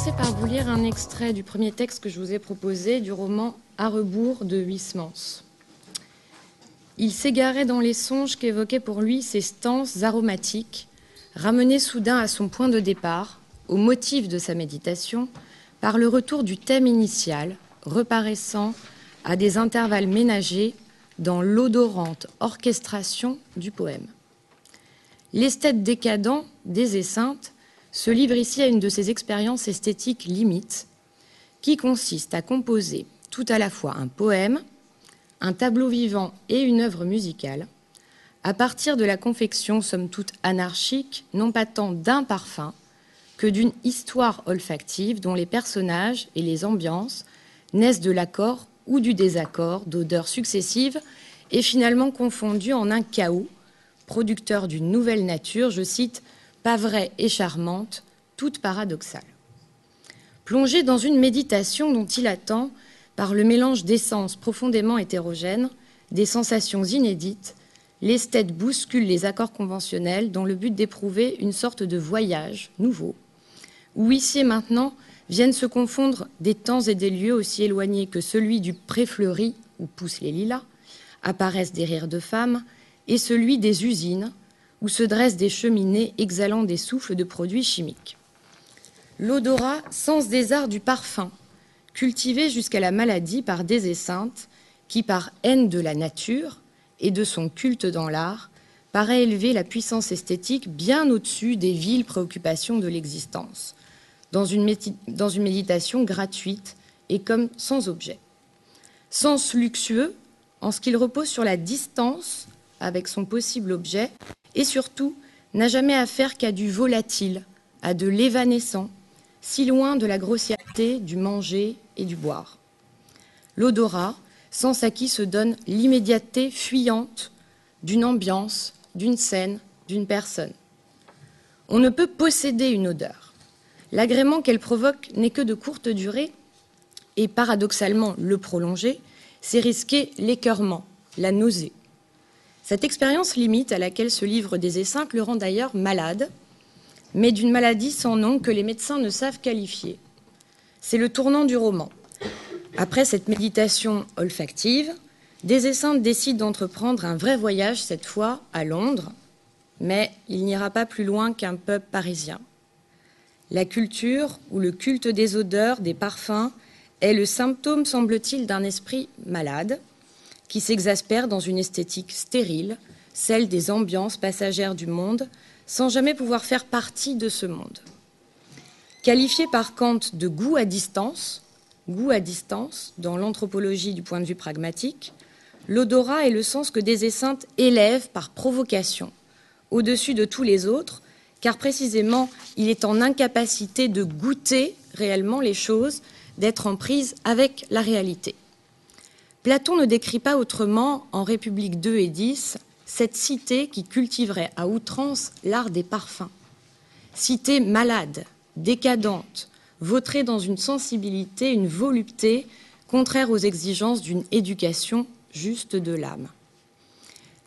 commencer par vous lire un extrait du premier texte que je vous ai proposé du roman À rebours de Huysmans. Il s'égarait dans les songes qu'évoquaient pour lui ces stances aromatiques, ramenées soudain à son point de départ, au motif de sa méditation, par le retour du thème initial, reparaissant à des intervalles ménagés dans l'odorante orchestration du poème. L'esthète décadent des Esseintes se livre ici à une de ces expériences esthétiques limites qui consiste à composer tout à la fois un poème, un tableau vivant et une œuvre musicale, à partir de la confection somme toute anarchique, non pas tant d'un parfum que d'une histoire olfactive dont les personnages et les ambiances naissent de l'accord ou du désaccord d'odeurs successives et finalement confondues en un chaos, producteur d'une nouvelle nature, je cite, pas vraie et charmante, toute paradoxale. Plongé dans une méditation dont il attend, par le mélange d'essences profondément hétérogènes, des sensations inédites, l'esthète bouscule les accords conventionnels dans le but d'éprouver une sorte de voyage nouveau, où ici et maintenant viennent se confondre des temps et des lieux aussi éloignés que celui du pré-fleuri, où poussent les lilas, apparaissent des rires de femmes, et celui des usines, où se dressent des cheminées exhalant des souffles de produits chimiques. L'odorat, sens des arts du parfum, cultivé jusqu'à la maladie par des esseintes, qui, par haine de la nature et de son culte dans l'art, paraît élever la puissance esthétique bien au-dessus des viles préoccupations de l'existence, dans une méditation gratuite et comme sans objet. Sens luxueux, en ce qu'il repose sur la distance avec son possible objet et surtout n'a jamais affaire qu'à du volatile, à de l'évanescent, si loin de la grossièreté du manger et du boire. L'odorat, sens à qui se donne l'immédiateté fuyante d'une ambiance, d'une scène, d'une personne. On ne peut posséder une odeur. L'agrément qu'elle provoque n'est que de courte durée, et paradoxalement le prolonger, c'est risquer l'écœurement, la nausée. Cette expérience limite à laquelle se livrent des essaims le rend d'ailleurs malade, mais d'une maladie sans nom que les médecins ne savent qualifier. C'est le tournant du roman. Après cette méditation olfactive, des essaims décident d'entreprendre un vrai voyage, cette fois à Londres, mais il n'ira pas plus loin qu'un pub parisien. La culture ou le culte des odeurs, des parfums, est le symptôme, semble-t-il, d'un esprit malade, qui s'exaspère dans une esthétique stérile, celle des ambiances passagères du monde, sans jamais pouvoir faire partie de ce monde. Qualifié par Kant de goût à distance, goût à distance dans l'anthropologie du point de vue pragmatique, l'odorat est le sens que des esseintes élèvent par provocation au-dessus de tous les autres, car précisément il est en incapacité de goûter réellement les choses, d'être en prise avec la réalité. Platon ne décrit pas autrement, en République 2 et 10, cette cité qui cultiverait à outrance l'art des parfums. Cité malade, décadente, vautrée dans une sensibilité, une volupté contraire aux exigences d'une éducation juste de l'âme.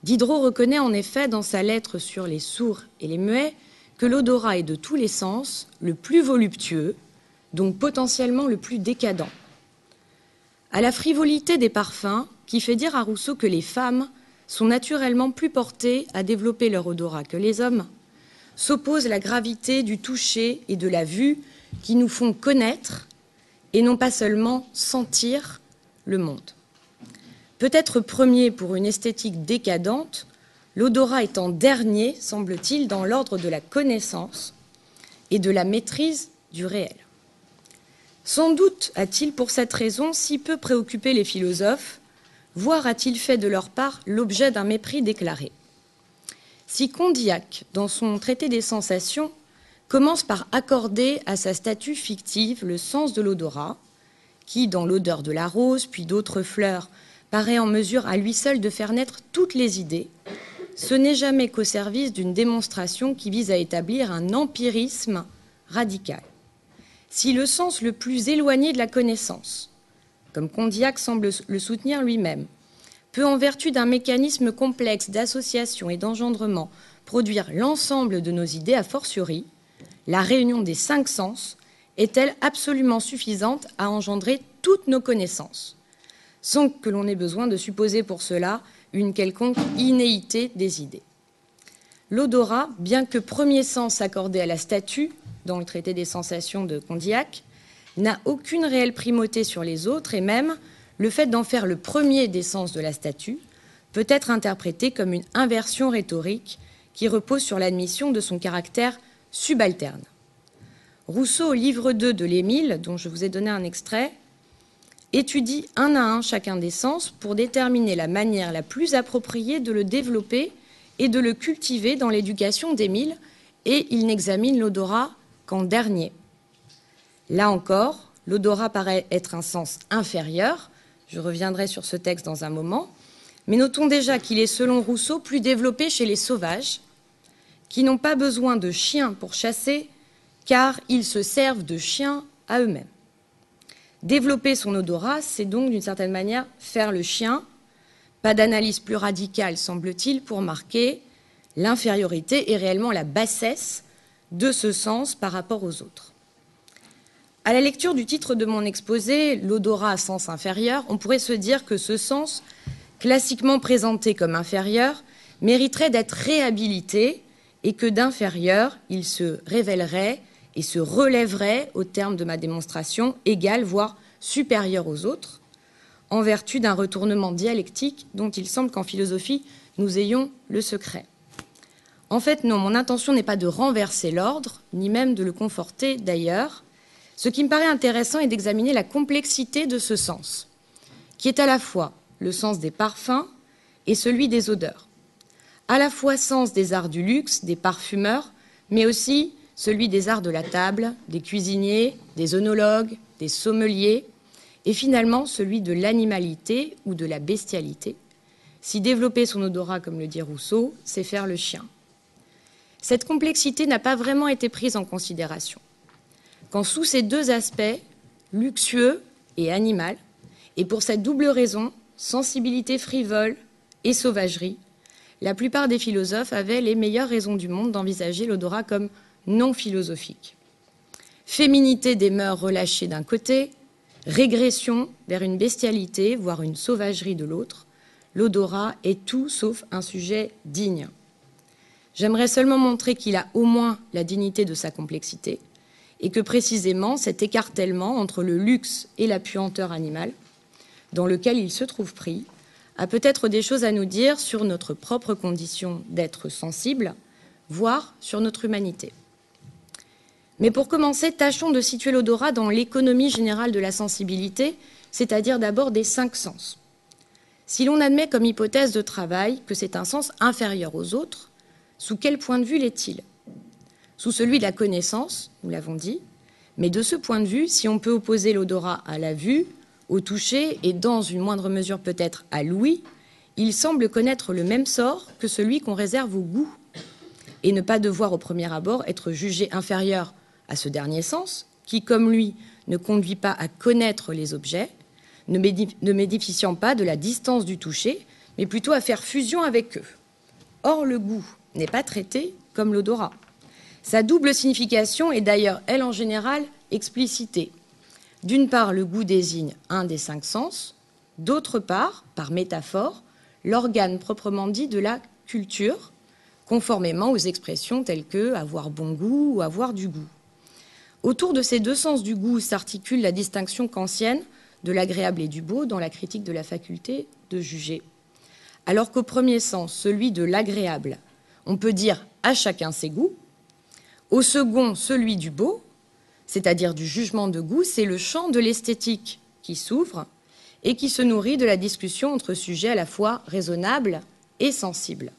Diderot reconnaît en effet dans sa lettre sur les sourds et les muets que l'odorat est de tous les sens le plus voluptueux, donc potentiellement le plus décadent à la frivolité des parfums qui fait dire à Rousseau que les femmes sont naturellement plus portées à développer leur odorat que les hommes, s'oppose la gravité du toucher et de la vue qui nous font connaître et non pas seulement sentir le monde. Peut-être premier pour une esthétique décadente, l'odorat étant dernier, semble-t-il, dans l'ordre de la connaissance et de la maîtrise du réel. Sans doute a-t-il pour cette raison si peu préoccupé les philosophes, voire a-t-il fait de leur part l'objet d'un mépris déclaré. Si Condillac, dans son traité des sensations, commence par accorder à sa statue fictive le sens de l'odorat, qui, dans l'odeur de la rose, puis d'autres fleurs, paraît en mesure à lui seul de faire naître toutes les idées, ce n'est jamais qu'au service d'une démonstration qui vise à établir un empirisme radical si le sens le plus éloigné de la connaissance, comme Condillac semble le soutenir lui-même, peut, en vertu d'un mécanisme complexe d'association et d'engendrement, produire l'ensemble de nos idées a fortiori, la réunion des cinq sens est-elle absolument suffisante à engendrer toutes nos connaissances, sans que l'on ait besoin de supposer pour cela une quelconque inéité des idées. L'odorat, bien que premier sens accordé à la statue dans le traité des sensations de Condillac, n'a aucune réelle primauté sur les autres et même le fait d'en faire le premier des sens de la statue peut être interprété comme une inversion rhétorique qui repose sur l'admission de son caractère subalterne. Rousseau, au livre 2 de l'Émile, dont je vous ai donné un extrait, étudie un à un chacun des sens pour déterminer la manière la plus appropriée de le développer et de le cultiver dans l'éducation d'Émile, et il n'examine l'odorat dernier. Là encore, l'odorat paraît être un sens inférieur, je reviendrai sur ce texte dans un moment, mais notons déjà qu'il est, selon Rousseau, plus développé chez les sauvages, qui n'ont pas besoin de chiens pour chasser, car ils se servent de chiens à eux-mêmes. Développer son odorat, c'est donc d'une certaine manière faire le chien. Pas d'analyse plus radicale, semble-t-il, pour marquer l'infériorité et réellement la bassesse de ce sens par rapport aux autres. À la lecture du titre de mon exposé, l'odorat sens inférieur, on pourrait se dire que ce sens, classiquement présenté comme inférieur, mériterait d'être réhabilité et que d'inférieur, il se révélerait et se relèverait, au terme de ma démonstration, égal, voire supérieur aux autres, en vertu d'un retournement dialectique dont il semble qu'en philosophie, nous ayons le secret. En fait, non, mon intention n'est pas de renverser l'ordre, ni même de le conforter d'ailleurs. Ce qui me paraît intéressant est d'examiner la complexité de ce sens, qui est à la fois le sens des parfums et celui des odeurs. À la fois sens des arts du luxe, des parfumeurs, mais aussi celui des arts de la table, des cuisiniers, des œnologues, des sommeliers, et finalement celui de l'animalité ou de la bestialité. Si développer son odorat, comme le dit Rousseau, c'est faire le chien. Cette complexité n'a pas vraiment été prise en considération. Quand sous ces deux aspects, luxueux et animal, et pour cette double raison, sensibilité frivole et sauvagerie, la plupart des philosophes avaient les meilleures raisons du monde d'envisager l'odorat comme non philosophique. Féminité des mœurs relâchées d'un côté, régression vers une bestialité, voire une sauvagerie de l'autre, l'odorat est tout sauf un sujet digne. J'aimerais seulement montrer qu'il a au moins la dignité de sa complexité, et que précisément cet écartèlement entre le luxe et la puanteur animale, dans lequel il se trouve pris, a peut-être des choses à nous dire sur notre propre condition d'être sensible, voire sur notre humanité. Mais pour commencer, tâchons de situer l'odorat dans l'économie générale de la sensibilité, c'est-à-dire d'abord des cinq sens. Si l'on admet comme hypothèse de travail que c'est un sens inférieur aux autres, sous quel point de vue l'est-il? Sous celui de la connaissance, nous l'avons dit, mais de ce point de vue, si on peut opposer l'odorat à la vue, au toucher et dans une moindre mesure peut-être à l'ouïe, il semble connaître le même sort que celui qu'on réserve au goût, et ne pas devoir au premier abord être jugé inférieur à ce dernier sens, qui, comme lui, ne conduit pas à connaître les objets, ne m'édifiant pas de la distance du toucher, mais plutôt à faire fusion avec eux. Or, le goût n'est pas traité comme l'odorat. Sa double signification est d'ailleurs, elle en général, explicitée. D'une part, le goût désigne un des cinq sens, d'autre part, par métaphore, l'organe proprement dit de la culture, conformément aux expressions telles que avoir bon goût ou avoir du goût. Autour de ces deux sens du goût s'articule la distinction kantienne de l'agréable et du beau dans la critique de la faculté de juger. Alors qu'au premier sens, celui de l'agréable, on peut dire à chacun ses goûts, au second, celui du beau, c'est-à-dire du jugement de goût, c'est le champ de l'esthétique qui s'ouvre et qui se nourrit de la discussion entre sujets à la fois raisonnables et sensibles.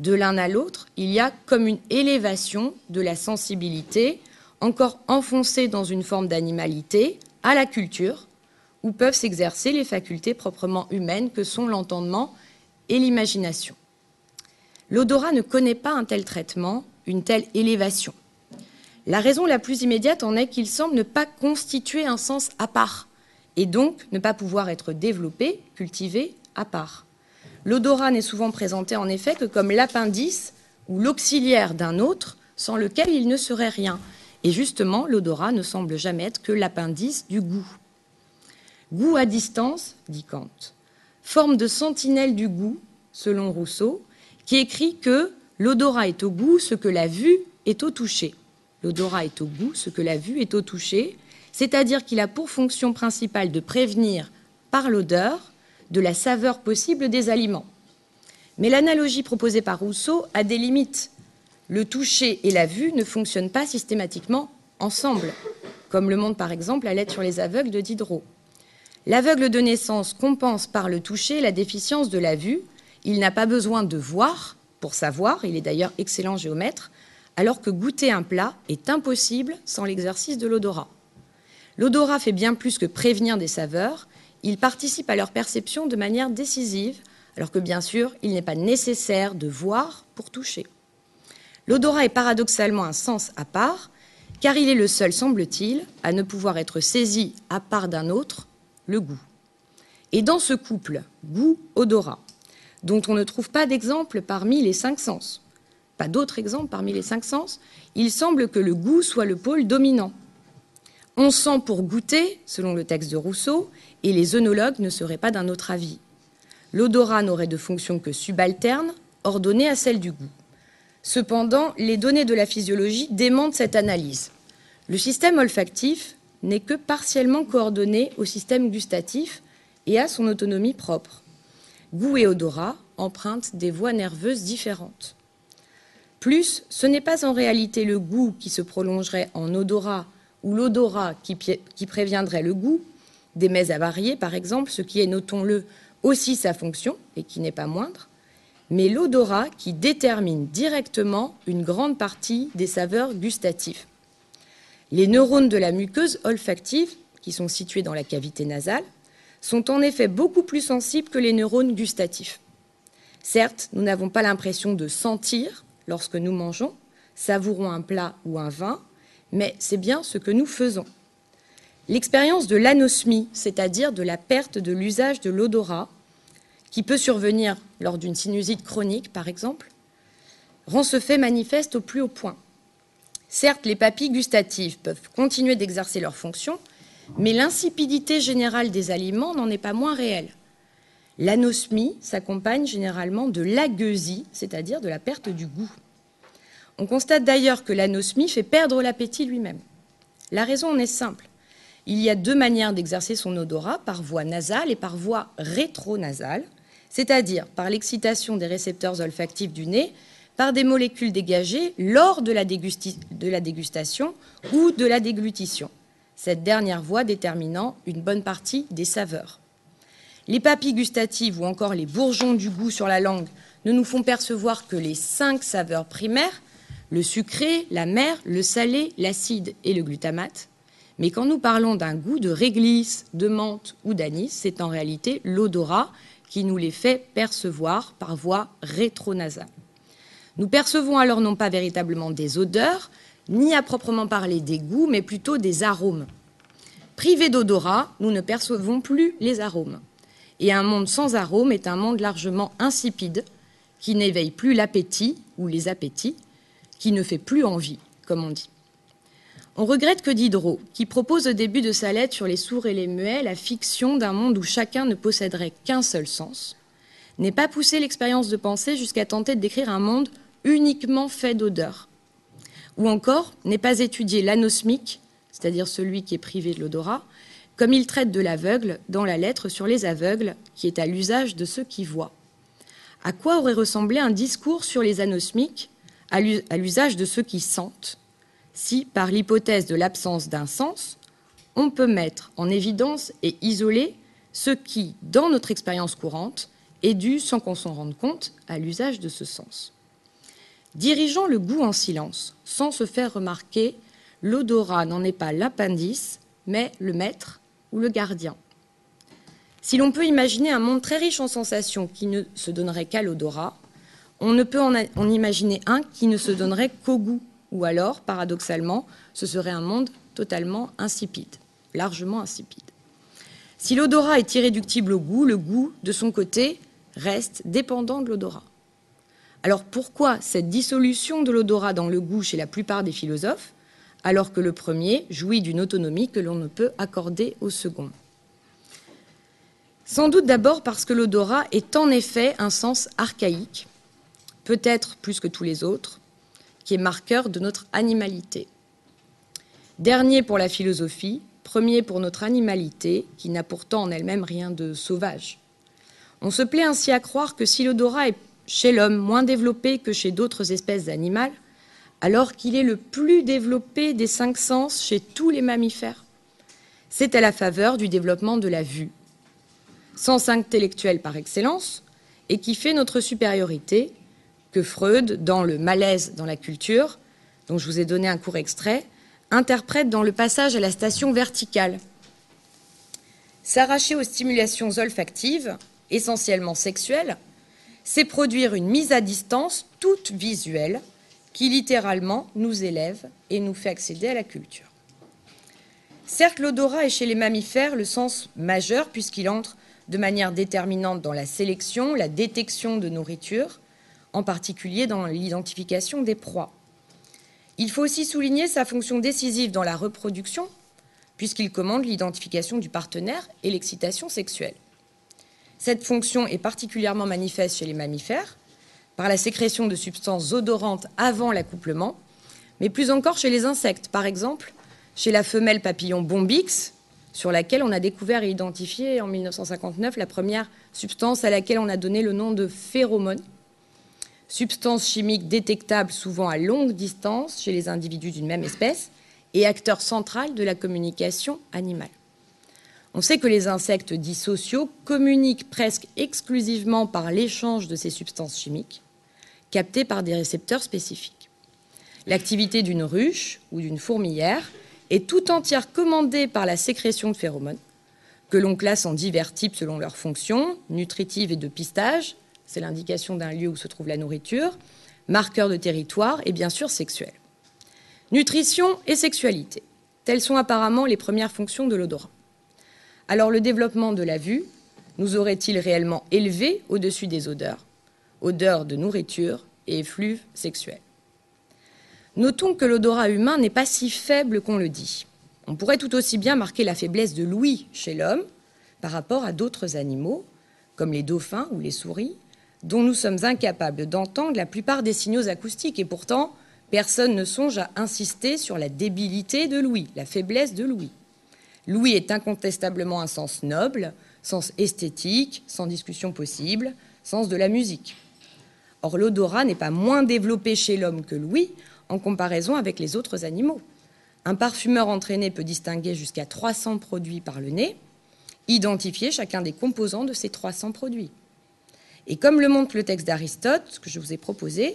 De l'un à l'autre, il y a comme une élévation de la sensibilité encore enfoncés dans une forme d'animalité, à la culture, où peuvent s'exercer les facultés proprement humaines que sont l'entendement et l'imagination. L'odorat ne connaît pas un tel traitement, une telle élévation. La raison la plus immédiate en est qu'il semble ne pas constituer un sens à part, et donc ne pas pouvoir être développé, cultivé à part. L'odorat n'est souvent présenté en effet que comme l'appendice ou l'auxiliaire d'un autre, sans lequel il ne serait rien. Et justement, l'odorat ne semble jamais être que l'appendice du goût. Goût à distance, dit Kant, forme de sentinelle du goût, selon Rousseau, qui écrit que l'odorat est au goût ce que la vue est au toucher. L'odorat est au goût ce que la vue est au toucher, c'est-à-dire qu'il a pour fonction principale de prévenir par l'odeur de la saveur possible des aliments. Mais l'analogie proposée par Rousseau a des limites. Le toucher et la vue ne fonctionnent pas systématiquement ensemble, comme le montre par exemple la lettre sur les aveugles de Diderot. L'aveugle de naissance compense par le toucher la déficience de la vue. Il n'a pas besoin de voir pour savoir, il est d'ailleurs excellent géomètre, alors que goûter un plat est impossible sans l'exercice de l'odorat. L'odorat fait bien plus que prévenir des saveurs, il participe à leur perception de manière décisive, alors que bien sûr, il n'est pas nécessaire de voir pour toucher. L'odorat est paradoxalement un sens à part, car il est le seul, semble-t-il, à ne pouvoir être saisi à part d'un autre le goût. Et dans ce couple goût-odorat, dont on ne trouve pas d'exemple parmi les cinq sens, pas d'autres exemples parmi les cinq sens, il semble que le goût soit le pôle dominant. On sent pour goûter, selon le texte de Rousseau, et les œnologues ne seraient pas d'un autre avis. L'odorat n'aurait de fonction que subalterne, ordonnée à celle du goût. Cependant, les données de la physiologie démentent cette analyse. Le système olfactif n'est que partiellement coordonné au système gustatif et à son autonomie propre. Goût et odorat empruntent des voies nerveuses différentes. Plus, ce n'est pas en réalité le goût qui se prolongerait en odorat ou l'odorat qui, préviendrait le goût, des mets avariés par exemple, ce qui est, notons-le, aussi sa fonction et qui n'est pas moindre, mais l'odorat qui détermine directement une grande partie des saveurs gustatives. Les neurones de la muqueuse olfactive, qui sont situés dans la cavité nasale, sont en effet beaucoup plus sensibles que les neurones gustatifs. Certes, nous n'avons pas l'impression de sentir lorsque nous mangeons, savourons un plat ou un vin, mais c'est bien ce que nous faisons. L'expérience de l'anosmie, c'est-à-dire de la perte de l'usage de l'odorat, qui peut survenir lors d'une sinusite chronique, par exemple, rend ce fait manifeste au plus haut point. Certes, les papilles gustatives peuvent continuer d'exercer leur fonction, mais l'insipidité générale des aliments n'en est pas moins réelle. L'anosmie s'accompagne généralement de l'agueusie, c'est-à-dire de la perte du goût. On constate d'ailleurs que l'anosmie fait perdre l'appétit lui-même. La raison en est simple. Il y a deux manières d'exercer son odorat, par voie nasale et par voie rétronasale, c'est-à-dire par l'excitation des récepteurs olfactifs du nez par des molécules dégagées lors de la, dégustation ou de la déglutition, cette dernière voie déterminant une bonne partie des saveurs. Les papilles gustatives ou encore les bourgeons du goût sur la langue ne nous font percevoir que les cinq saveurs primaires, le sucré, la mer, le salé, l'acide et le glutamate. Mais quand nous parlons d'un goût de réglisse, de menthe ou d'anis, c'est en réalité l'odorat qui nous les fait percevoir par voie rétronasale. Nous percevons alors non pas véritablement des odeurs, ni à proprement parler des goûts, mais plutôt des arômes. Privés d'odorat, nous ne percevons plus les arômes. Et un monde sans arômes est un monde largement insipide, qui n'éveille plus l'appétit ou les appétits, qui ne fait plus envie, comme on dit. On regrette que Diderot, qui propose au début de sa lettre sur les sourds et les muets la fiction d'un monde où chacun ne posséderait qu'un seul sens, n'ait pas poussé l'expérience de pensée jusqu'à tenter de décrire un monde uniquement fait d'odeur. Ou encore, n'est pas étudié l'anosmique, c'est-à-dire celui qui est privé de l'odorat, comme il traite de l'aveugle dans la lettre sur les aveugles, qui est à l'usage de ceux qui voient. À quoi aurait ressemblé un discours sur les anosmiques, à l'usage de ceux qui sentent, si, par l'hypothèse de l'absence d'un sens, on peut mettre en évidence et isoler ce qui, dans notre expérience courante, est dû, sans qu'on s'en rende compte, à l'usage de ce sens. Dirigeant le goût en silence, sans se faire remarquer, l'odorat n'en est pas l'appendice, mais le maître ou le gardien. Si l'on peut imaginer un monde très riche en sensations qui ne se donnerait qu'à l'odorat, on ne peut en, imaginer un qui ne se donnerait qu'au goût, ou alors, paradoxalement, ce serait un monde totalement insipide, largement insipide. Si l'odorat est irréductible au goût, le goût, de son côté, reste dépendant de l'odorat. Alors pourquoi cette dissolution de l'odorat dans le goût chez la plupart des philosophes, alors que le premier jouit d'une autonomie que l'on ne peut accorder au second? Sans doute d'abord parce que l'odorat est en effet un sens archaïque, peut-être plus que tous les autres, qui est marqueur de notre animalité. Dernier pour la philosophie, premier pour notre animalité, qui n'a pourtant en elle-même rien de sauvage. On se plaît ainsi à croire que si l'odorat est chez l'homme moins développé que chez d'autres espèces animales, alors qu'il est le plus développé des cinq sens chez tous les mammifères, c'est à la faveur du développement de la vue, sens intellectuel par excellence, et qui fait notre supériorité, que Freud, dans le malaise dans la culture, dont je vous ai donné un court extrait, interprète dans le passage à la station verticale. S'arracher aux stimulations olfactives, essentiellement sexuelles, c'est produire une mise à distance toute visuelle qui littéralement nous élève et nous fait accéder à la culture. Certes, l'odorat est chez les mammifères le sens majeur puisqu'il entre de manière déterminante dans la sélection, la détection de nourriture, en particulier dans l'identification des proies. Il faut aussi souligner sa fonction décisive dans la reproduction, puisqu'il commande l'identification du partenaire et l'excitation sexuelle. Cette fonction est particulièrement manifeste chez les mammifères, par la sécrétion de substances odorantes avant l'accouplement, mais plus encore chez les insectes, par exemple chez la femelle papillon bombix, sur laquelle on a découvert et identifié en 1959 la première substance à laquelle on a donné le nom de phéromone, substance chimique détectable souvent à longue distance chez les individus d'une même espèce et acteur central de la communication animale. On sait que les insectes dits sociaux communiquent presque exclusivement par l'échange de ces substances chimiques, captées par des récepteurs spécifiques. L'activité d'une ruche ou d'une fourmilière est tout entière commandée par la sécrétion de phéromones, que l'on classe en divers types selon leurs fonctions, nutritives et de pistage, c'est l'indication d'un lieu où se trouve la nourriture, marqueur de territoire et bien sûr sexuel. Nutrition et sexualité, telles sont apparemment les premières fonctions de l'odorat. Alors le développement de la vue nous aurait-il réellement élevé au-dessus des odeurs, odeurs de nourriture et effluves sexuels? Notons que l'odorat humain n'est pas si faible qu'on le dit. On pourrait tout aussi bien marquer la faiblesse de l'ouïe chez l'homme par rapport à d'autres animaux, comme les dauphins ou les souris, dont nous sommes incapables d'entendre la plupart des signaux acoustiques. Et pourtant, personne ne songe à insister sur la débilité de l'ouïe, la faiblesse de l'ouïe. L'ouïe est incontestablement un sens noble, sens esthétique, sans discussion possible, sens de la musique. Or, l'odorat n'est pas moins développé chez l'homme que l'ouïe en comparaison avec les autres animaux. Un parfumeur entraîné peut distinguer jusqu'à 300 produits par le nez, identifier chacun des composants de ces 300 produits. Et comme le montre le texte d'Aristote que je vous ai proposé,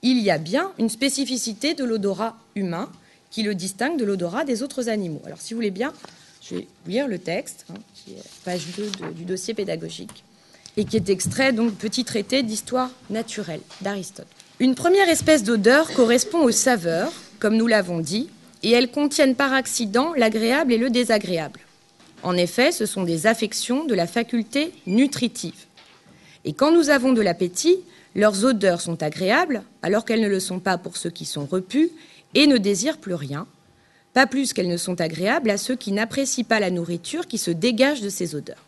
il y a bien une spécificité de l'odorat humain qui le distingue de l'odorat des autres animaux. Alors si vous voulez bien, je vais lire le texte, hein, page 2 du dossier pédagogique, et qui est extrait donc petit traité d'histoire naturelle d'Aristote. Une première espèce d'odeur correspond aux saveurs, comme nous l'avons dit, et elles contiennent par accident l'agréable et le désagréable. En effet, ce sont des affections de la faculté nutritive. Et quand nous avons de l'appétit, leurs odeurs sont agréables, alors qu'elles ne le sont pas pour ceux qui sont repus et ne désirent plus rien, pas plus qu'elles ne sont agréables à ceux qui n'apprécient pas la nourriture qui se dégage de ces odeurs.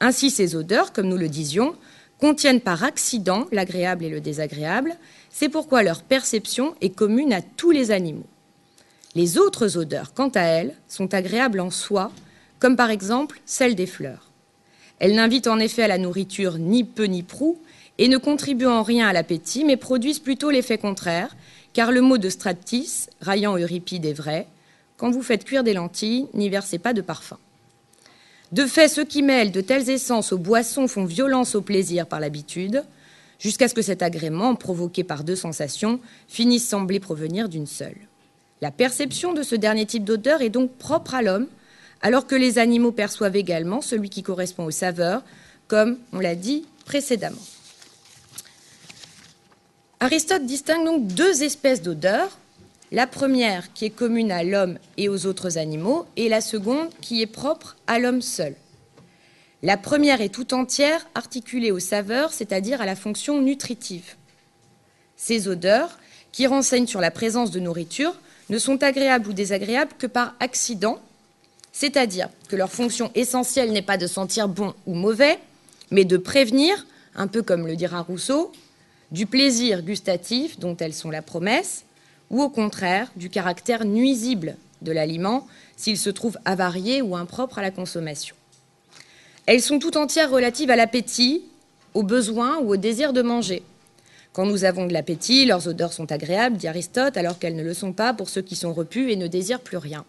Ainsi, ces odeurs, comme nous le disions, contiennent par accident l'agréable et le désagréable, c'est pourquoi leur perception est commune à tous les animaux. Les autres odeurs, quant à elles, sont agréables en soi, comme par exemple celles des fleurs. Elles n'invitent en effet à la nourriture ni peu ni prou et ne contribuent en rien à l'appétit, mais produisent plutôt l'effet contraire, car le mot de Stratis, raillant Euripide, est vrai quand vous faites cuire des lentilles, n'y versez pas de parfum. De fait, ceux qui mêlent de telles essences aux boissons font violence au plaisir par l'habitude, jusqu'à ce que cet agrément, provoqué par deux sensations, finisse sembler provenir d'une seule. La perception de ce dernier type d'odeur est donc propre à l'homme, alors que les animaux perçoivent également celui qui correspond aux saveurs, comme on l'a dit précédemment. Aristote distingue donc deux espèces d'odeurs, la première qui est commune à l'homme et aux autres animaux, et la seconde qui est propre à l'homme seul. La première est tout entière articulée aux saveurs, c'est-à-dire à la fonction nutritive. Ces odeurs, qui renseignent sur la présence de nourriture, ne sont agréables ou désagréables que par accident, c'est-à-dire que leur fonction essentielle n'est pas de sentir bon ou mauvais, mais de prévenir, un peu comme le dira Rousseau, du plaisir gustatif dont elles sont la promesse, ou au contraire du caractère nuisible de l'aliment s'il se trouve avarié ou impropre à la consommation. Elles sont tout entières relatives à l'appétit, au besoin ou au désir de manger. Quand nous avons de l'appétit, leurs odeurs sont agréables, dit Aristote, alors qu'elles ne le sont pas pour ceux qui sont repus et ne désirent plus rien.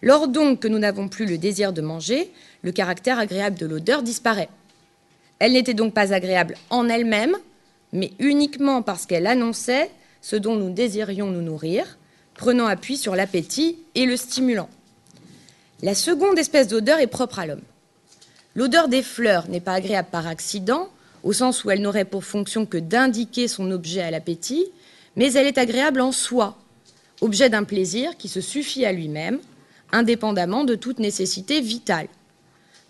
Lors donc que nous n'avons plus le désir de manger, le caractère agréable de l'odeur disparaît. Elle n'était donc pas agréable en elle-même, mais uniquement parce qu'elle annonçait ce dont nous désirions nous nourrir, prenant appui sur l'appétit et le stimulant. La seconde espèce d'odeur est propre à l'homme. L'odeur des fleurs n'est pas agréable par accident, au sens où elle n'aurait pour fonction que d'indiquer son objet à l'appétit, mais elle est agréable en soi, objet d'un plaisir qui se suffit à lui-même, indépendamment de toute nécessité vitale.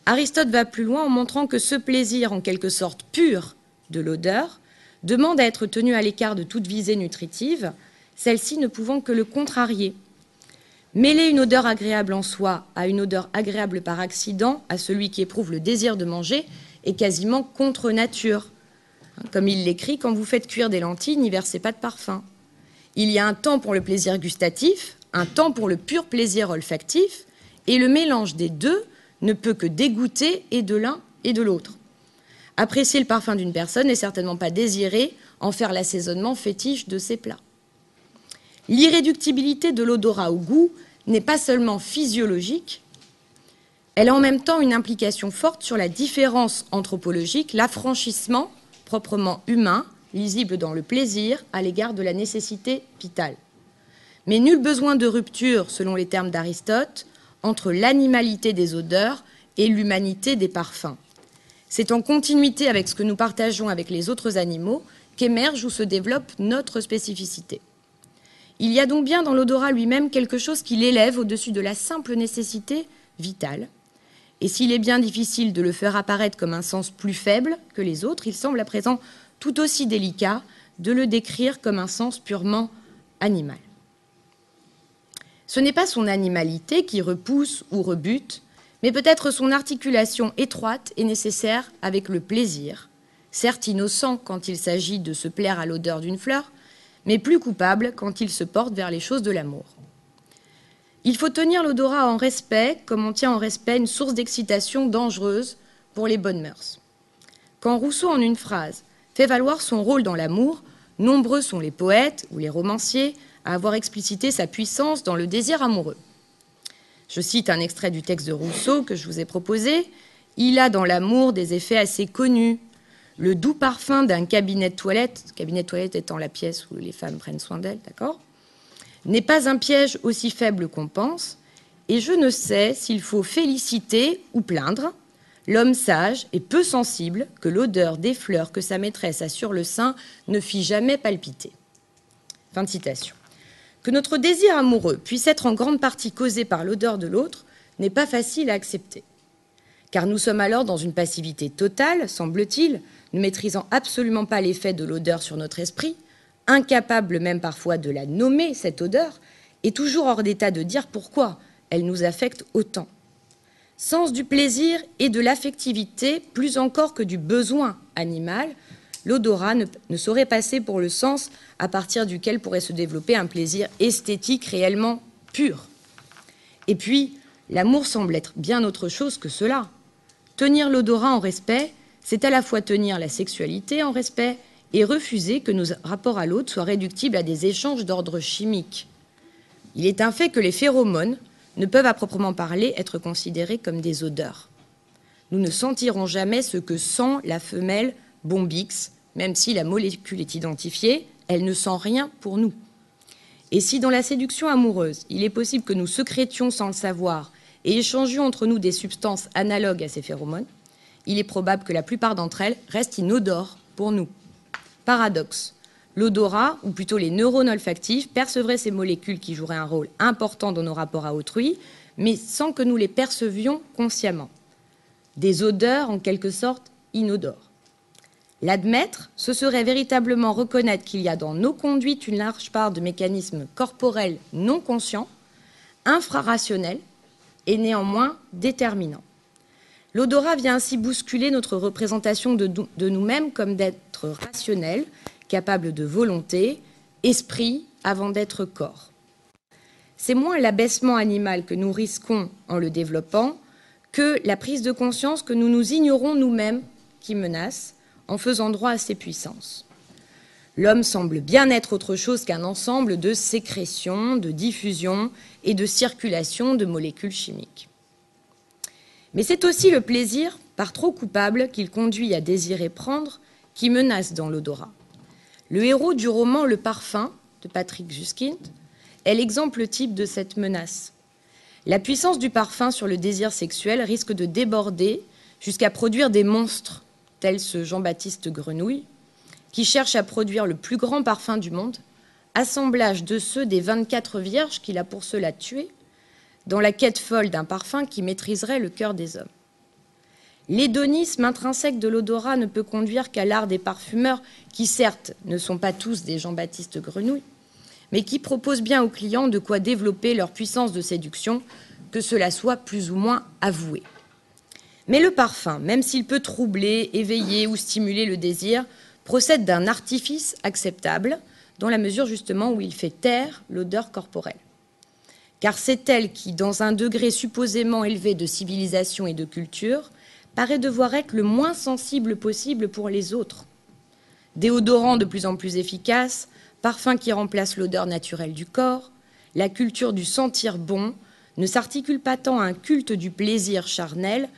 Aristote va plus loin en montrant que ce plaisir, en quelque sorte pur, de l'odeur, demande à être tenu à l'écart de toute visée nutritive, celle-ci ne pouvant que le contrarier. Mêler une odeur agréable en soi à une odeur agréable par accident à celui qui éprouve le désir de manger est quasiment contre nature. Comme il l'écrit, quand vous faites cuire des lentilles, n'y versez pas de parfum. Il y a un temps pour le plaisir gustatif, un temps pour le pur plaisir olfactif, et le mélange des deux ne peut que dégoûter et de l'un et de l'autre. Apprécier le parfum d'une personne n'est certainement pas désirer en faire l'assaisonnement fétiche de ses plats. L'irréductibilité de l'odorat au goût n'est pas seulement physiologique, elle a en même temps une implication forte sur la différence anthropologique, l'affranchissement proprement humain, lisible dans le plaisir, à l'égard de la nécessité vitale. Mais nul besoin de rupture, selon les termes d'Aristote, entre l'animalité des odeurs et l'humanité des parfums. C'est en continuité avec ce que nous partageons avec les autres animaux qu'émerge ou se développe notre spécificité. Il y a donc bien dans l'odorat lui-même quelque chose qui l'élève au-dessus de la simple nécessité vitale. Et s'il est bien difficile de le faire apparaître comme un sens plus faible que les autres, il semble à présent tout aussi délicat de le décrire comme un sens purement animal. Ce n'est pas son animalité qui repousse ou rebute, mais peut-être son articulation étroite et nécessaire avec le plaisir, certes innocent quand il s'agit de se plaire à l'odeur d'une fleur, mais plus coupable quand il se porte vers les choses de l'amour. Il faut tenir l'odorat en respect comme on tient en respect une source d'excitation dangereuse pour les bonnes mœurs. Quand Rousseau, en une phrase, fait valoir son rôle dans l'amour, nombreux sont les poètes ou les romanciers à avoir explicité sa puissance dans le désir amoureux. Je cite un extrait du texte de Rousseau que je vous ai proposé. Il a dans l'amour des effets assez connus. Le doux parfum d'un cabinet de toilette, cabinet de toilette étant la pièce où les femmes prennent soin d'elles, d'accord N'est pas un piège aussi faible qu'on pense, et je ne sais s'il faut féliciter ou plaindre l'homme sage et peu sensible que l'odeur des fleurs que sa maîtresse a sur le sein ne fit jamais palpiter. Fin de citation. Que notre désir amoureux puisse être en grande partie causé par l'odeur de l'autre n'est pas facile à accepter. Car nous sommes alors dans une passivité totale, semble-t-il, ne maîtrisant absolument pas l'effet de l'odeur sur notre esprit, incapable même parfois de la nommer, cette odeur, et toujours hors d'état de dire pourquoi elle nous affecte autant. Sens du plaisir et de l'affectivité, plus encore que du besoin animal, l'odorat ne, saurait passer pour le sens à partir duquel pourrait se développer un plaisir esthétique réellement pur. Et puis, l'amour semble être bien autre chose que cela. Tenir l'odorat en respect, c'est à la fois tenir la sexualité en respect et refuser que nos rapports à l'autre soient réductibles à des échanges d'ordre chimique. Il est un fait que les phéromones ne peuvent à proprement parler être considérés comme des odeurs. Nous ne sentirons jamais ce que sent la femelle Bombix, même si la molécule est identifiée, elle ne sent rien pour nous. Et si dans la séduction amoureuse, il est possible que nous secrétions sans le savoir et échangions entre nous des substances analogues à ces phéromones, il est probable que la plupart d'entre elles restent inodores pour nous. Paradoxe. L'odorat, ou plutôt les neurones olfactifs, percevraient ces molécules qui joueraient un rôle important dans nos rapports à autrui, mais sans que nous les percevions consciemment. Des odeurs en quelque sorte inodores. L'admettre, ce serait véritablement reconnaître qu'il y a dans nos conduites une large part de mécanismes corporels non conscients, infrarationnels et néanmoins déterminants. L'odorat vient ainsi bousculer notre représentation de, nous-mêmes comme d'être rationnels, capables de volonté, esprit avant d'être corps. C'est moins l'abaissement animal que nous risquons en le développant que la prise de conscience que nous nous ignorons nous-mêmes qui menace en faisant droit à ces puissances. L'homme semble bien être autre chose qu'un ensemble de sécrétions, de diffusion et de circulation de molécules chimiques. Mais c'est aussi le plaisir, par trop coupable, qu'il conduit à désirer prendre, qui menace dans l'odorat. Le héros du roman Le Parfum de Patrick Juskind est l'exemple type de cette menace. La puissance du parfum sur le désir sexuel risque de déborder jusqu'à produire des monstres, tels ce Jean-Baptiste Grenouille, qui cherche à produire le plus grand parfum du monde, assemblage de ceux des 24 vierges qu'il a pour cela tués, dans la quête folle d'un parfum qui maîtriserait le cœur des hommes. L'hédonisme intrinsèque de l'odorat ne peut conduire qu'à l'art des parfumeurs, qui certes ne sont pas tous des Jean-Baptiste Grenouille, mais qui proposent bien aux clients de quoi développer leur puissance de séduction, que cela soit plus ou moins avoué. Mais le parfum, même s'il peut troubler, éveiller ou stimuler le désir, procède d'un artifice acceptable, dans la mesure justement où il fait taire l'odeur corporelle. Car c'est elle qui, dans un degré supposément élevé de civilisation et de culture, paraît devoir être le moins sensible possible pour les autres. Déodorant de plus en plus efficace, parfum qui remplace l'odeur naturelle du corps, la culture du sentir bon ne s'articule pas tant à un culte du plaisir charnel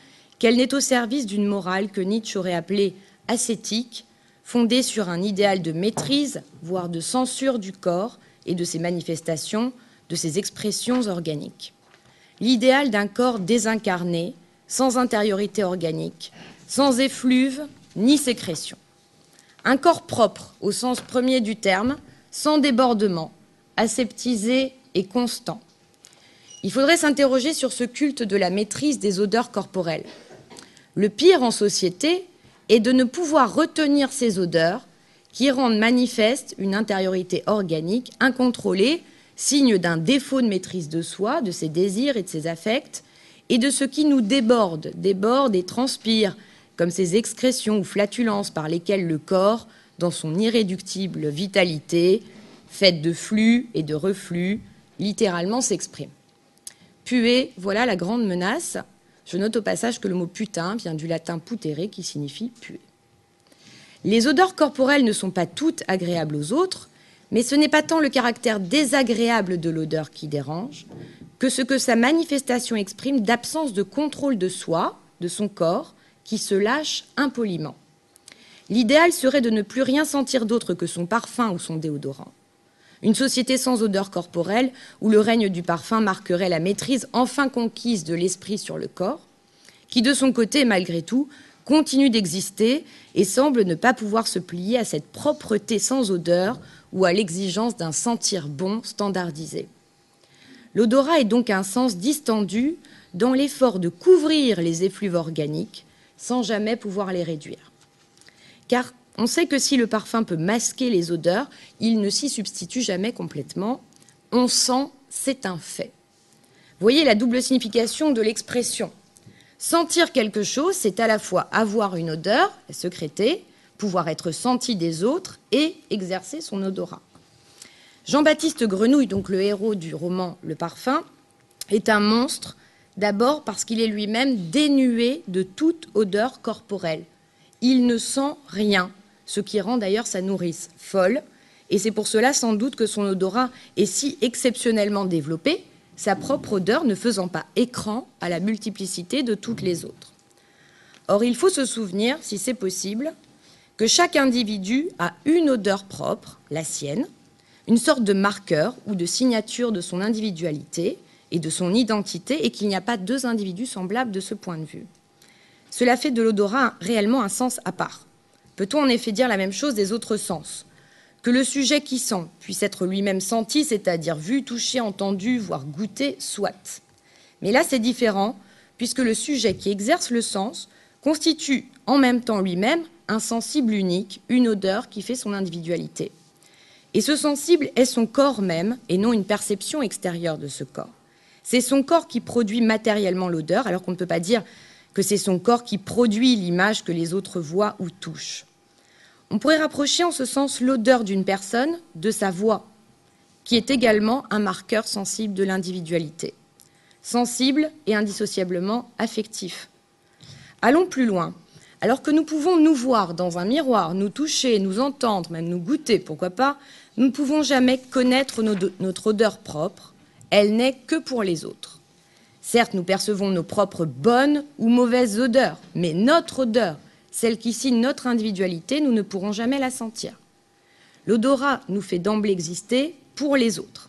qu'elle n'est au service d'une morale que Nietzsche aurait appelée ascétique, fondée sur un idéal de maîtrise, voire de censure du corps et de ses manifestations, de ses expressions organiques. L'idéal d'un corps désincarné, sans intériorité organique, sans effluve ni sécrétion. Un corps propre, au sens premier du terme, sans débordement, aseptisé et constant. Il faudrait s'interroger sur ce culte de la maîtrise des odeurs corporelles. Le pire en société est de ne pouvoir retenir ces odeurs qui rendent manifeste une intériorité organique incontrôlée, signe d'un défaut de maîtrise de soi, de ses désirs et de ses affects, et de ce qui nous déborde, déborde et transpire, comme ces excrétions ou flatulences par lesquelles le corps dans son irréductible vitalité, faite de flux et de reflux, littéralement s'exprime. Puer, voilà la grande menace. Je note au passage que le mot putain vient du latin putere qui signifie puer. Les odeurs corporelles ne sont pas toutes agréables aux autres, mais ce n'est pas tant le caractère désagréable de l'odeur qui dérange que ce que sa manifestation exprime d'absence de contrôle de soi, de son corps, qui se lâche impoliment. L'idéal serait de ne plus rien sentir d'autre que son parfum ou son déodorant. Une société sans odeur corporelle, où le règne du parfum marquerait la maîtrise enfin conquise de l'esprit sur le corps, qui de son côté, malgré tout, continue d'exister et semble ne pas pouvoir se plier à cette propreté sans odeur ou à l'exigence d'un sentir bon standardisé. L'odorat est donc un sens distendu dans l'effort de couvrir les effluves organiques sans jamais pouvoir les réduire car on sait que si le parfum peut masquer les odeurs, il ne s'y substitue jamais complètement. On sent, c'est un fait. Voyez la double signification de l'expression. Sentir quelque chose, c'est à la fois avoir une odeur, la sécréter, pouvoir être senti des autres et exercer son odorat. Jean-Baptiste Grenouille, donc le héros du roman Le Parfum, est un monstre, d'abord parce qu'il est lui-même dénué de toute odeur corporelle il ne sent rien, ce qui rend d'ailleurs sa nourrice folle, et c'est pour cela sans doute que son odorat est si exceptionnellement développé, sa propre odeur ne faisant pas écran à la multiplicité de toutes les autres. Or, il faut se souvenir, si c'est possible, que chaque individu a une odeur propre, la sienne, une sorte de marqueur ou de signature de son individualité et de son identité, et qu'il n'y a pas deux individus semblables de ce point de vue. Cela fait de l'odorat réellement un sens à part. Peut-on en effet dire la même chose des autres sens? Que le sujet qui sent puisse être lui-même senti, c'est-à-dire vu, touché, entendu, voire goûté, soit. Mais là, c'est différent, puisque le sujet qui exerce le sens constitue en même temps lui-même un sensible unique, une odeur qui fait son individualité. Et ce sensible est son corps même et non une perception extérieure de ce corps. C'est son corps qui produit matériellement l'odeur, alors qu'on ne peut pas dire que c'est son corps qui produit l'image que les autres voient ou touchent. On pourrait rapprocher en ce sens l'odeur d'une personne de sa voix, qui est également un marqueur sensible de l'individualité, sensible et indissociablement affectif. Allons plus loin. Alors que nous pouvons nous voir dans un miroir, nous toucher, nous entendre, même nous goûter, pourquoi pas, nous ne pouvons jamais connaître notre odeur propre, elle n'est que pour les autres. Certes, nous percevons nos propres bonnes ou mauvaises odeurs, mais notre odeur, celle qui signe notre individualité, nous ne pourrons jamais la sentir. L'odorat nous fait d'emblée exister pour les autres.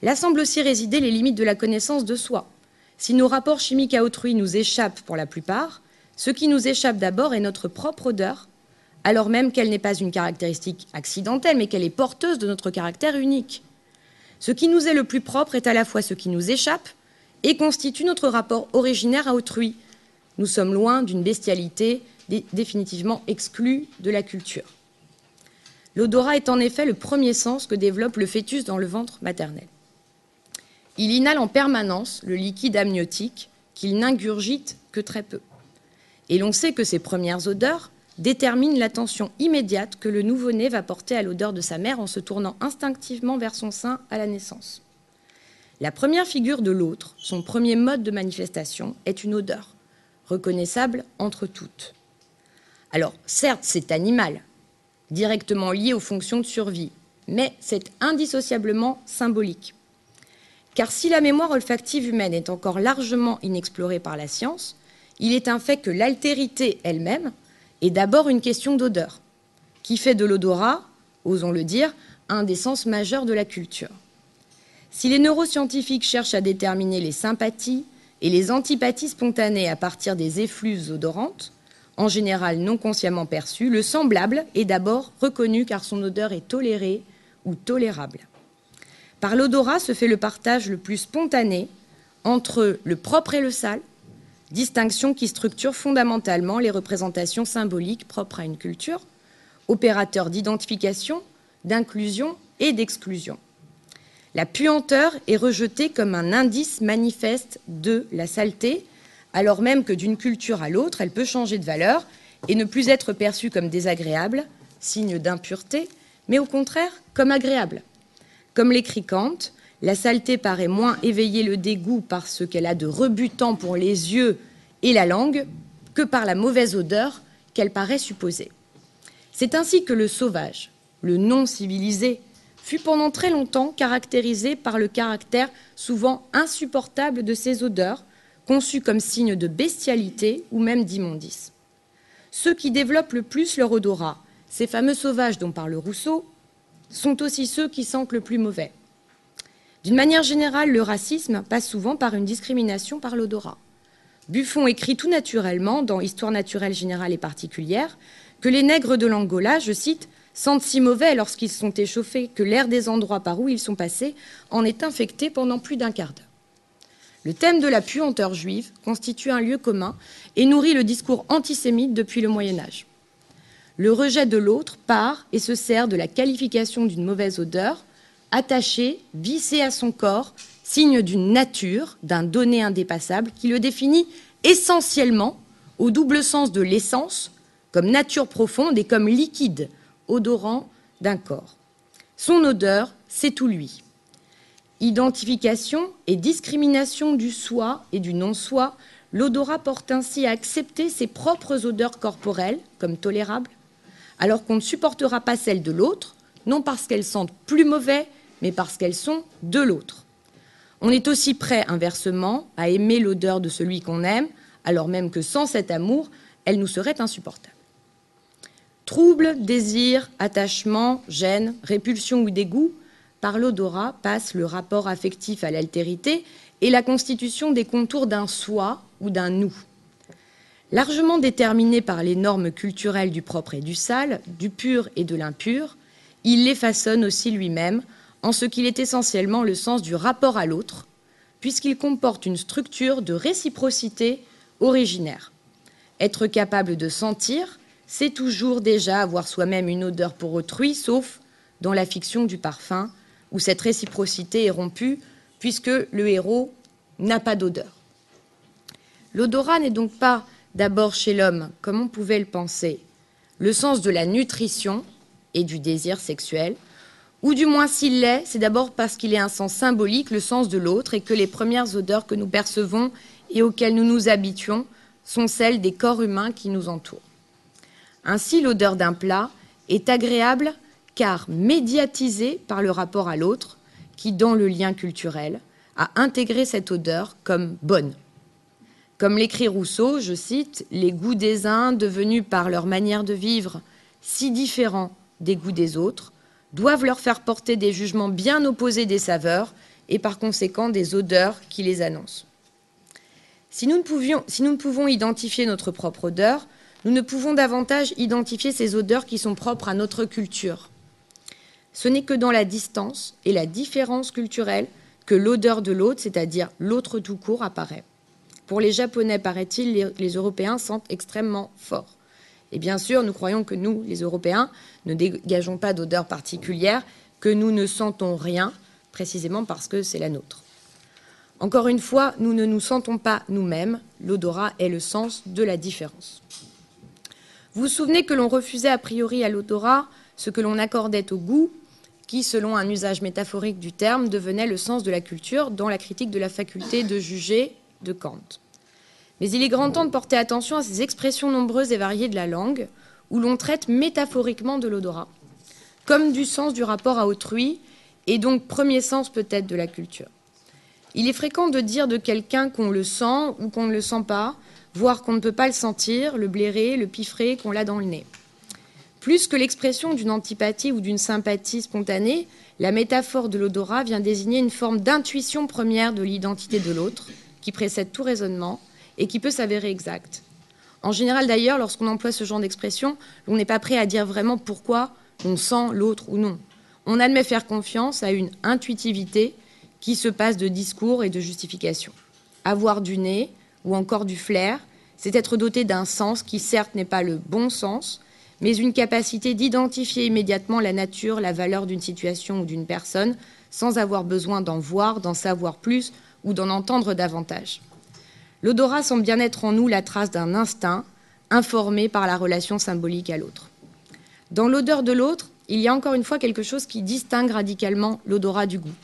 Là semblent aussi résider les limites de la connaissance de soi. Si nos rapports chimiques à autrui nous échappent pour la plupart, ce qui nous échappe d'abord est notre propre odeur, alors même qu'elle n'est pas une caractéristique accidentelle, mais qu'elle est porteuse de notre caractère unique. Ce qui nous est le plus propre est à la fois ce qui nous échappe et constitue notre rapport originaire à autrui. Nous sommes loin d'une bestialité définitivement exclue de la culture. L'odorat est en effet le premier sens que développe le fœtus dans le ventre maternel. Il inhale en permanence le liquide amniotique qu'il n'ingurgite que très peu. Et l'on sait que ces premières odeurs déterminent l'attention immédiate que le nouveau-né va porter à l'odeur de sa mère en se tournant instinctivement vers son sein à la naissance. La première figure de l'autre, son premier mode de manifestation, est une odeur, reconnaissable entre toutes. Alors, certes, c'est animal, directement lié aux fonctions de survie, mais c'est indissociablement symbolique. Car si la mémoire olfactive humaine est encore largement inexplorée par la science, il est un fait que l'altérité elle-même est d'abord une question d'odeur, qui fait de l'odorat, osons le dire, un des sens majeurs de la culture. Si les neuroscientifiques cherchent à déterminer les sympathies et les antipathies spontanées à partir des effluves odorantes, en général non consciemment perçues, le semblable est d'abord reconnu car son odeur est tolérée ou tolérable. Par l'odorat se fait le partage le plus spontané entre le propre et le sale, distinction qui structure fondamentalement les représentations symboliques propres à une culture, opérateur d'identification, d'inclusion et d'exclusion. La puanteur est rejetée comme un indice manifeste de la saleté, alors même que d'une culture à l'autre, elle peut changer de valeur et ne plus être perçue comme désagréable, signe d'impureté, mais au contraire comme agréable. Comme l'écrit Kant, la saleté paraît moins éveiller le dégoût par ce qu'elle a de rebutant pour les yeux et la langue que par la mauvaise odeur qu'elle paraît supposer. C'est ainsi que le sauvage, le non civilisé, fut pendant très longtemps caractérisé par le caractère souvent insupportable de ces odeurs, conçues comme signe de bestialité ou même d'immondice. Ceux qui développent le plus leur odorat, ces fameux sauvages dont parle Rousseau, sont aussi ceux qui sentent le plus mauvais. D'une manière générale, le racisme passe souvent par une discrimination par l'odorat. Buffon écrit tout naturellement, dans Histoire naturelle générale et particulière, que les nègres de l'Angola, je cite, sentent si mauvais lorsqu'ils sont échauffés que l'air des endroits par où ils sont passés en est infecté pendant plus d'un quart d'heure. Le thème de la puanteur juive constitue un lieu commun et nourrit le discours antisémite depuis le Moyen Âge. Le rejet de l'autre part et se sert de la qualification d'une mauvaise odeur, attachée, vissée à son corps, signe d'une nature, d'un donné indépassable, qui le définit essentiellement au double sens de l'essence, comme nature profonde et comme liquide, odorant d'un corps. Son odeur, c'est tout lui. Identification et discrimination du soi et du non-soi, l'odorat porte ainsi à accepter ses propres odeurs corporelles comme tolérables, alors qu'on ne supportera pas celles de l'autre, non parce qu'elles sentent plus mauvais, mais parce qu'elles sont de l'autre. On est aussi prêt, inversement, à aimer l'odeur de celui qu'on aime, alors même que sans cet amour, elle nous serait insupportable. Trouble, désir, attachement, gêne, répulsion ou dégoût, par l'odorat passe le rapport affectif à l'altérité et la constitution des contours d'un soi ou d'un nous. Largement déterminé par les normes culturelles du propre et du sale, du pur et de l'impur, il les façonne aussi lui-même, en ce qu'il est essentiellement le sens du rapport à l'autre, puisqu'il comporte une structure de réciprocité originaire. Être capable de sentir, c'est toujours déjà avoir soi-même une odeur pour autrui, sauf dans la fiction du parfum, où cette réciprocité est rompue, puisque le héros n'a pas d'odeur. L'odorat n'est donc pas d'abord chez l'homme, comme on pouvait le penser, le sens de la nutrition et du désir sexuel, ou du moins s'il l'est, c'est d'abord parce qu'il est un sens symbolique, le sens de l'autre, et que les premières odeurs que nous percevons et auxquelles nous nous habituons sont celles des corps humains qui nous entourent. Ainsi, l'odeur d'un plat est agréable car médiatisée par le rapport à l'autre, qui, dans le lien culturel, a intégré cette odeur comme bonne. Comme l'écrit Rousseau, je cite, Les goûts des uns, devenus par leur manière de vivre si différents des goûts des autres, doivent leur faire porter des jugements bien opposés des saveurs et par conséquent des odeurs qui les annoncent. Si nous, ne pouvions, si pouvons identifier notre propre odeur, nous ne pouvons davantage identifier ces odeurs qui sont propres à notre culture. Ce n'est que dans la distance et la différence culturelle que l'odeur de l'autre, c'est-à-dire l'autre tout court, apparaît. Pour les Japonais, paraît-il, les, Européens sentent extrêmement fort. Et bien sûr, nous croyons que nous, les Européens, ne dégageons pas d'odeur particulière, que nous ne sentons rien, précisément parce que c'est la nôtre. Encore une fois, nous ne nous sentons pas nous-mêmes. L'odorat est le sens de la différence. Vous vous souvenez que l'on refusait a priori à l'odorat ce que l'on accordait au goût, qui, selon un usage métaphorique du terme, devenait le sens de la culture dans la critique de la faculté de juger de Kant. Mais il est grand temps de porter attention à ces expressions nombreuses et variées de la langue, où l'on traite métaphoriquement de l'odorat, comme du sens du rapport à autrui, et donc premier sens peut-être de la culture. Il est fréquent de dire de quelqu'un qu'on le sent ou qu'on ne le sent pas, voire qu'on ne peut pas le sentir, le blairer, le piffrer, qu'on l'a dans le nez. Plus que l'expression d'une antipathie ou d'une sympathie spontanée, la métaphore de l'odorat vient désigner une forme d'intuition première de l'identité de l'autre, qui précède tout raisonnement et qui peut s'avérer exact. En général, d'ailleurs, lorsqu'on emploie ce genre d'expression, on n'est pas prêt à dire vraiment pourquoi on sent l'autre ou non. On admet faire confiance à une intuitivité qui se passe de discours et de justification. Avoir du nez ou encore du flair, c'est être doté d'un sens qui certes n'est pas le bon sens, mais une capacité d'identifier immédiatement la nature, la valeur d'une situation ou d'une personne, sans avoir besoin d'en voir, d'en savoir plus ou d'en entendre davantage. L'odorat semble bien être en nous la trace d'un instinct informé par la relation symbolique à l'autre. Dans l'odeur de l'autre, il y a encore une fois quelque chose qui distingue radicalement l'odorat du goût.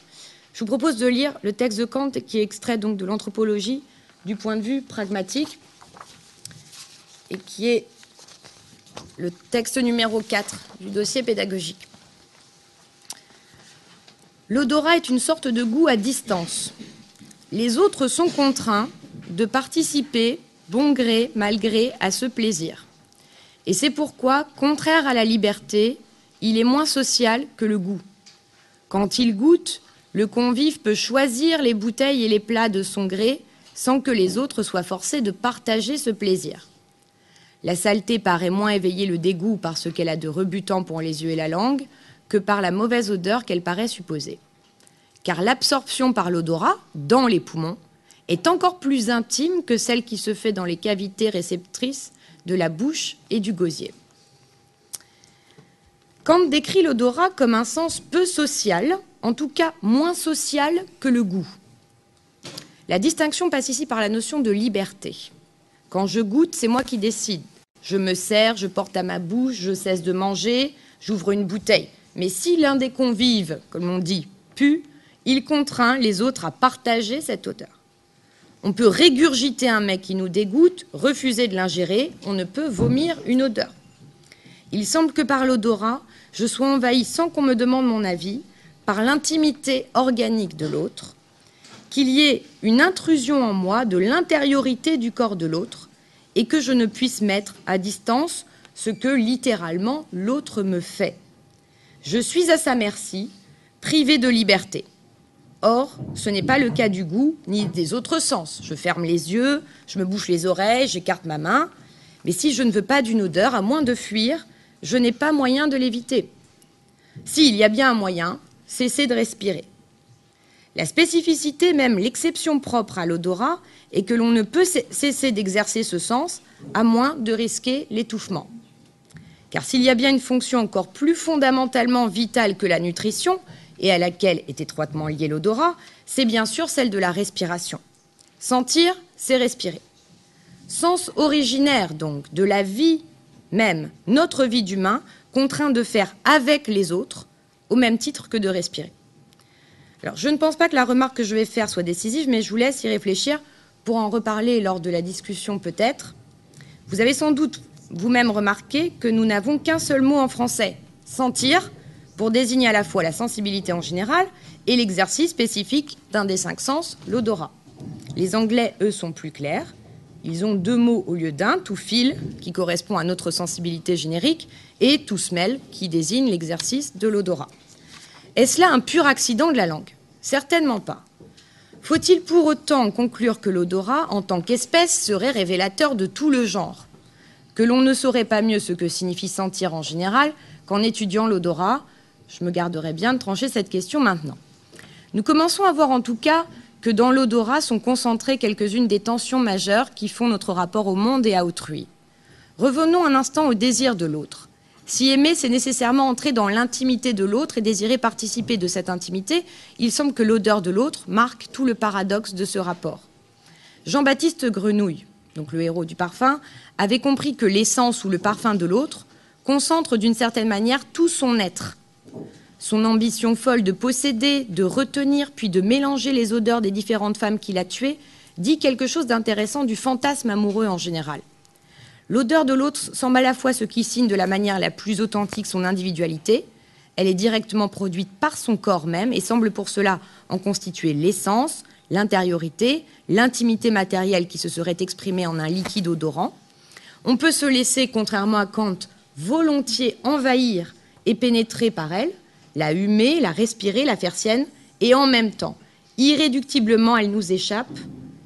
Je vous propose de lire le texte de Kant qui est extrait donc de l'anthropologie du point de vue pragmatique et qui est le texte numéro 4 du dossier pédagogique. L'odorat est une sorte de goût à distance. Les autres sont contraints de participer, bon gré, mal gré, à ce plaisir. Et c'est pourquoi, contraire à la liberté, il est moins social que le goût. Quand il goûte, le convive peut choisir les bouteilles et les plats de son gré sans que les autres soient forcés de partager ce plaisir. La saleté paraît moins éveiller le dégoût par ce qu'elle a de rebutant pour les yeux et la langue que par la mauvaise odeur qu'elle paraît supposer. Car l'absorption par l'odorat, dans les poumons, est encore plus intime que celle qui se fait dans les cavités réceptrices de la bouche et du gosier. Kant décrit l'odorat comme un sens peu social, en tout cas moins social que le goût. La distinction passe ici par la notion de liberté. Quand je goûte, c'est moi qui décide. Je me sers, je porte à ma bouche, je cesse de manger, j'ouvre une bouteille. Mais si l'un des convives, comme on dit, pue, il contraint les autres à partager cette odeur. On peut régurgiter un mec qui nous dégoûte, refuser de l'ingérer, on ne peut vomir une odeur. Il semble que par l'odorat, je sois envahi sans qu'on me demande mon avis, par l'intimité organique de l'autre, qu'il y ait une intrusion en moi de l'intériorité du corps de l'autre, et que je ne puisse mettre à distance ce que littéralement l'autre me fait. Je suis à sa merci, privé de liberté. Or, ce n'est pas le cas du goût ni des autres sens. Je ferme les yeux, je me bouche les oreilles, j'écarte ma main. Mais si je ne veux pas d'une odeur, à moins de fuir, je n'ai pas moyen de l'éviter. S'il y a bien un moyen, cesser de respirer. La spécificité, même l'exception propre à l'odorat, est que l'on ne peut cesser d'exercer ce sens à moins de risquer l'étouffement. Car s'il y a bien une fonction encore plus fondamentalement vitale que la nutrition, et à laquelle est étroitement lié l'odorat, c'est bien sûr celle de la respiration. Sentir, c'est respirer. Sens originaire donc de la vie même, notre vie d'humain, contraint de faire avec les autres, au même titre que de respirer. Alors, je ne pense pas que la remarque que je vais faire soit décisive, mais je vous laisse y réfléchir pour en reparler lors de la discussion peut-être. Vous avez sans doute vous-même remarqué que nous n'avons qu'un seul mot en français, sentir, pour désigner à la fois la sensibilité en général et l'exercice spécifique d'un des cinq sens, l'odorat. Les Anglais, eux, sont plus clairs. Ils ont deux mots au lieu d'un, to feel, qui correspond à notre sensibilité générique, et to smell, qui désigne l'exercice de l'odorat. Est-ce là un pur accident de la langue? Certainement pas. Faut-il pour autant conclure que l'odorat, en tant qu'espèce, serait révélateur de tout le genre? Que l'on ne saurait pas mieux ce que signifie sentir en général qu'en étudiant l'odorat? Je me garderai bien de trancher cette question maintenant. Nous commençons à voir en tout cas que dans l'odorat sont concentrées quelques-unes des tensions majeures qui font notre rapport au monde et à autrui. Revenons un instant au désir de l'autre. Si aimer, c'est nécessairement entrer dans l'intimité de l'autre et désirer participer de cette intimité, il semble que l'odeur de l'autre marque tout le paradoxe de ce rapport. Jean-Baptiste Grenouille, donc le héros du parfum, avait compris que l'essence ou le parfum de l'autre concentre d'une certaine manière tout son être. Son ambition folle de posséder, de retenir, puis de mélanger les odeurs des différentes femmes qu'il a tuées, dit quelque chose d'intéressant du fantasme amoureux en général. L'odeur de l'autre semble à la fois ce qui signe de la manière la plus authentique son individualité. Elle est directement produite par son corps même et semble pour cela en constituer l'essence, l'intériorité, l'intimité matérielle qui se serait exprimée en un liquide odorant. On peut se laisser, contrairement à Kant, volontiers envahir et pénétrer par elle, la humer, la respirer, la faire sienne, et en même temps, irréductiblement, elle nous échappe,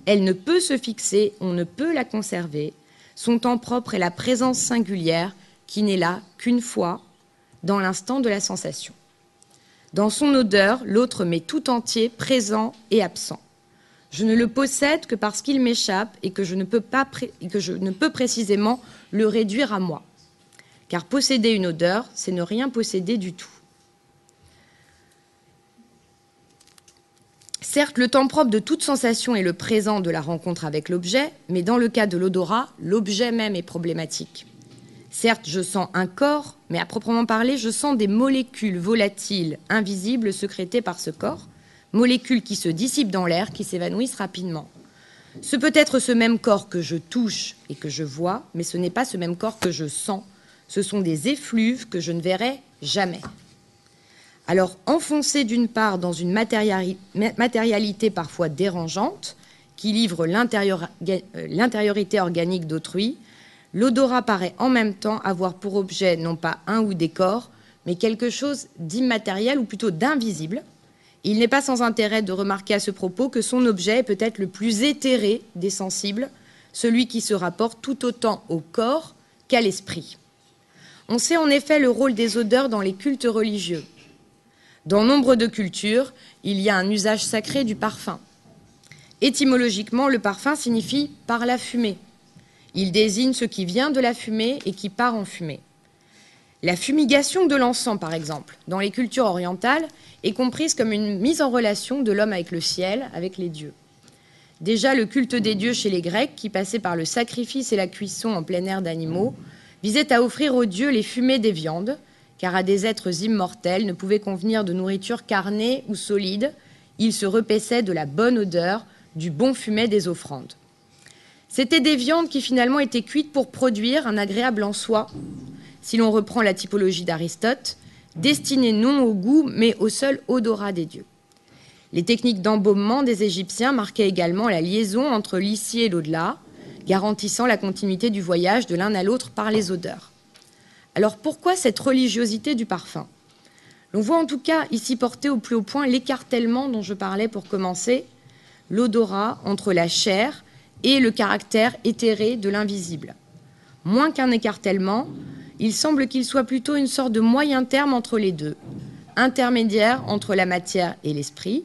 elle ne peut se fixer, on ne peut la conserver, son temps propre est la présence singulière qui n'est là qu'une fois dans l'instant de la sensation. Dans son odeur, l'autre m'est tout entier, présent et absent. Je ne le possède que parce qu'il m'échappe et que je, ne peux précisément le réduire à moi. Car posséder une odeur, c'est ne rien posséder du tout. Certes, le temps propre de toute sensation est le présent de la rencontre avec l'objet, mais dans le cas de l'odorat, l'objet même est problématique. Certes, je sens un corps, mais à proprement parler, je sens des molécules volatiles, invisibles, sécrétées par ce corps, molécules qui se dissipent dans l'air, qui s'évanouissent rapidement. Ce peut être ce même corps que je touche et que je vois, mais ce n'est pas ce même corps que je sens. Ce sont des effluves que je ne verrai jamais. Alors, enfoncé d'une part dans une matérialité parfois dérangeante, qui livre euh, l'intériorité organique d'autrui, l'odorat paraît en même temps avoir pour objet non pas un ou des corps, mais quelque chose d'immatériel ou plutôt d'invisible. Il n'est pas sans intérêt de remarquer à ce propos que son objet est peut-être le plus éthéré des sensibles, celui qui se rapporte tout autant au corps qu'à l'esprit. On sait en effet le rôle des odeurs dans les cultes religieux. Dans nombre de cultures, il y a un usage sacré du parfum. Étymologiquement, le parfum signifie par la fumée. Il désigne ce qui vient de la fumée et qui part en fumée. La fumigation de l'encens, par exemple, dans les cultures orientales, est comprise comme une mise en relation de l'homme avec le ciel, avec les dieux. Déjà, le culte des dieux chez les Grecs, qui passait par le sacrifice et la cuisson en plein air d'animaux, visait à offrir aux dieux les fumées des viandes, car à des êtres immortels ne pouvait convenir de nourriture carnée ou solide, ils se repaissaient de la bonne odeur, du bon fumet des offrandes. C'étaient des viandes qui finalement étaient cuites pour produire un agréable en soi, si l'on reprend la typologie d'Aristote, destinées non au goût mais au seul odorat des dieux. Les techniques d'embaumement des Égyptiens marquaient également la liaison entre l'ici et l'au-delà, garantissant la continuité du voyage de l'un à l'autre par les odeurs. Alors pourquoi cette religiosité du parfum? L'on voit en tout cas ici porter au plus haut point l'écartèlement dont je parlais pour commencer, l'odorat entre la chair et le caractère éthéré de l'invisible. Moins qu'un écartèlement, il semble qu'il soit plutôt une sorte de moyen terme entre les deux, intermédiaire entre la matière et l'esprit,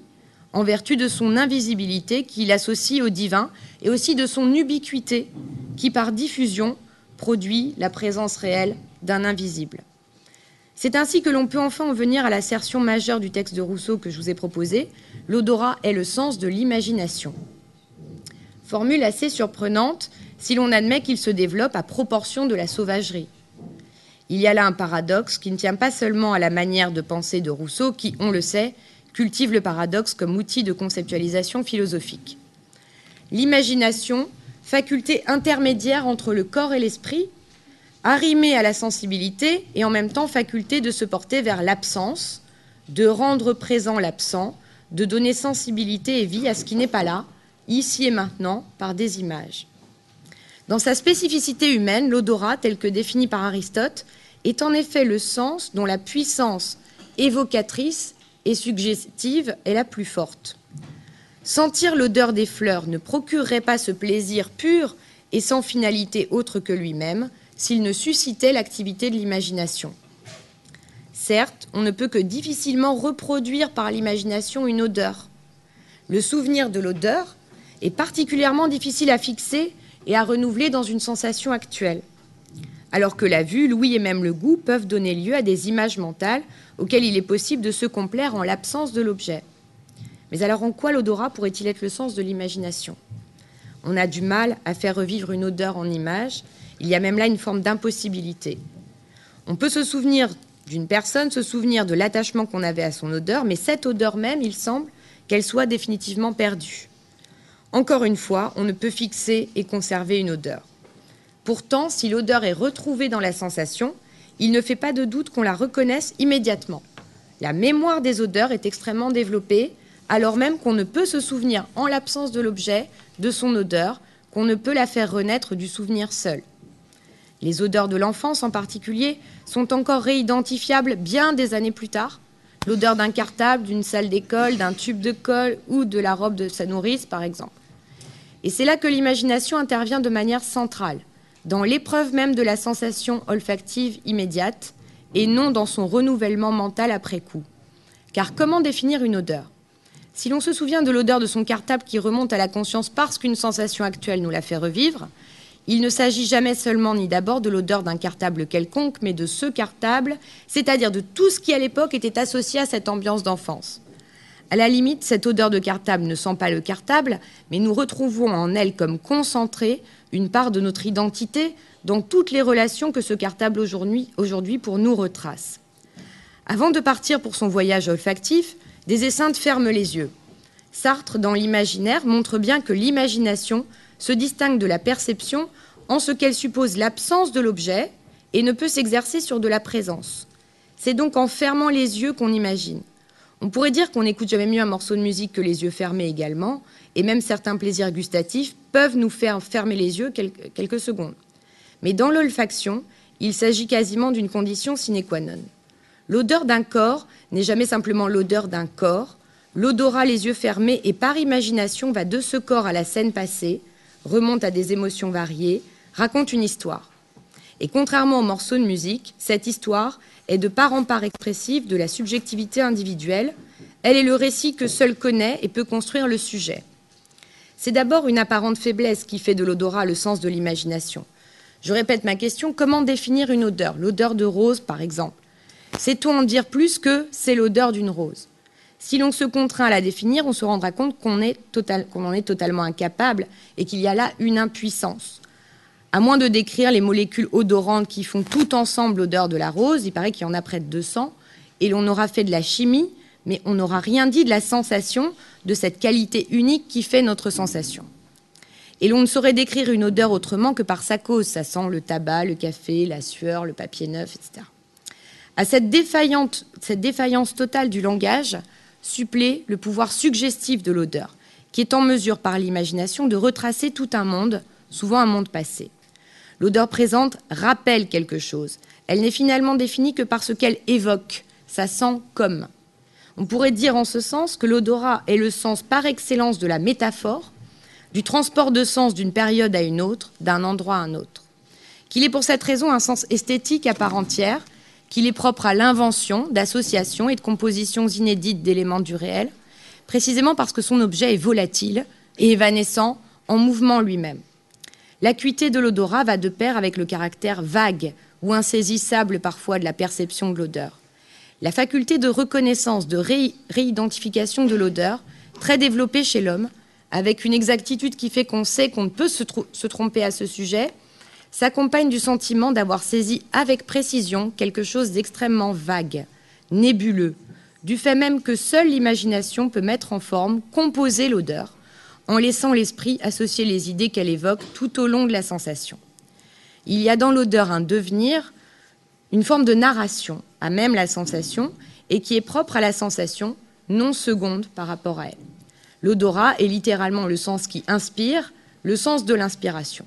en vertu de son invisibilité qui l'associe au divin et aussi de son ubiquité qui, par diffusion, produit la présence réelle d'un invisible. C'est ainsi que l'on peut enfin en venir à l'assertion majeure du texte de Rousseau que je vous ai proposé, l'odorat est le sens de l'imagination. Formule assez surprenante si l'on admet qu'il se développe à proportion de la sauvagerie. Il y a là un paradoxe qui ne tient pas seulement à la manière de penser de Rousseau, qui, on le sait, cultive le paradoxe comme outil de conceptualisation philosophique. L'imagination, faculté intermédiaire entre le corps et l'esprit, arrimée à la sensibilité et en même temps faculté de se porter vers l'absence, de rendre présent l'absent, de donner sensibilité et vie à ce qui n'est pas là, ici et maintenant, par des images. Dans sa spécificité humaine, l'odorat, tel que défini par Aristote, est en effet le sens dont la puissance évocatrice et suggestive est la plus forte. Sentir l'odeur des fleurs ne procurerait pas ce plaisir pur et sans finalité autre que lui-même s'il ne suscitait l'activité de l'imagination. Certes, on ne peut que difficilement reproduire par l'imagination une odeur. Le souvenir de l'odeur est particulièrement difficile à fixer et à renouveler dans une sensation actuelle. Alors que la vue, l'ouïe et même le goût peuvent donner lieu à des images mentales auxquelles il est possible de se complaire en l'absence de l'objet. Mais alors en quoi l'odorat pourrait-il être le sens de l'imagination? On a du mal à faire revivre une odeur en image, il y a même là une forme d'impossibilité. On peut se souvenir d'une personne, se souvenir de l'attachement qu'on avait à son odeur, mais cette odeur même, il semble qu'elle soit définitivement perdue. Encore une fois, on ne peut fixer et conserver une odeur. Pourtant, si l'odeur est retrouvée dans la sensation, il ne fait pas de doute qu'on la reconnaisse immédiatement. La mémoire des odeurs est extrêmement développée, alors même qu'on ne peut se souvenir en l'absence de l'objet de son odeur, qu'on ne peut la faire renaître du souvenir seul. Les odeurs de l'enfance en particulier sont encore réidentifiables bien des années plus tard. L'odeur d'un cartable, d'une salle d'école, d'un tube de colle ou de la robe de sa nourrice, par exemple. Et c'est là que l'imagination intervient de manière centrale, dans l'épreuve même de la sensation olfactive immédiate, et non dans son renouvellement mental après coup. Car comment définir une odeur? Si l'on se souvient de l'odeur de son cartable qui remonte à la conscience parce qu'une sensation actuelle nous la fait revivre, il ne s'agit jamais seulement ni d'abord de l'odeur d'un cartable quelconque, mais de ce cartable, c'est-à-dire de tout ce qui à l'époque était associé à cette ambiance d'enfance. À la limite, cette odeur de cartable ne sent pas le cartable, mais nous retrouvons en elle comme concentrée une part de notre identité dans toutes les relations que ce cartable aujourd'hui, pour nous retrace. Avant de partir pour son voyage olfactif, des esseintes ferment les yeux. Sartre, dans l'imaginaire, montre bien que l'imagination se distingue de la perception en ce qu'elle suppose l'absence de l'objet et ne peut s'exercer sur de la présence. C'est donc en fermant les yeux qu'on imagine. On pourrait dire qu'on n'écoute jamais mieux un morceau de musique que les yeux fermés également, et même certains plaisirs gustatifs peuvent nous faire fermer les yeux quelques secondes. Mais dans l'olfaction, il s'agit quasiment d'une condition sine qua non. L'odeur d'un corps n'est jamais simplement l'odeur d'un corps. L'odorat les yeux fermés et par imagination va de ce corps à la scène passée, remonte à des émotions variées, raconte une histoire. Et contrairement aux morceaux de musique, cette histoire est de part en part expressive de la subjectivité individuelle. Elle est le récit que seul connaît et peut construire le sujet. C'est d'abord une apparente faiblesse qui fait de l'odorat le sens de l'imagination. Je répète ma question, comment définir une odeur? L'odeur de rose, par exemple. Sait-on en dire plus que c'est l'odeur d'une rose Si l'on se contraint à la définir, on se rendra compte qu'on en est totalement incapable et qu'il y a là une impuissance. À moins de décrire les molécules odorantes qui font tout ensemble l'odeur de la rose, il paraît qu'il y en a près de 200, et l'on aura fait de la chimie, mais on n'aura rien dit de la sensation, de cette qualité unique qui fait notre sensation. Et l'on ne saurait décrire une odeur autrement que par sa cause. Ça sent le tabac, le café, la sueur, le papier neuf, etc. À cette, cette défaillance totale du langage supplée le pouvoir suggestif de l'odeur, qui est en mesure par l'imagination de retracer tout un monde, souvent un monde passé. L'odeur présente rappelle quelque chose. Elle n'est finalement définie que par ce qu'elle évoque. Ça sent comme. On pourrait dire en ce sens que l'odorat est le sens par excellence de la métaphore, du transport de sens d'une période à une autre, d'un endroit à un autre. Qu'il est pour cette raison un sens esthétique à part entière, qu'il est propre à l'invention d'associations et de compositions inédites d'éléments du réel, précisément parce que son objet est volatile et évanescent en mouvement lui-même. L'acuité de l'odorat va de pair avec le caractère vague ou insaisissable parfois de la perception de l'odeur. La faculté de reconnaissance, de réidentification de l'odeur, très développée chez l'homme, avec une exactitude qui fait qu'on sait qu'on ne peut se, se tromper à ce sujet, s'accompagne du sentiment d'avoir saisi avec précision quelque chose d'extrêmement vague, nébuleux, du fait même que seule l'imagination peut mettre en forme, composer l'odeur, en laissant l'esprit associer les idées qu'elle évoque tout au long de la sensation. Il y a dans l'odeur un devenir, une forme de narration, à même la sensation, et qui est propre à la sensation, non seconde par rapport à elle. L'odorat est littéralement le sens qui inspire, le sens de l'inspiration.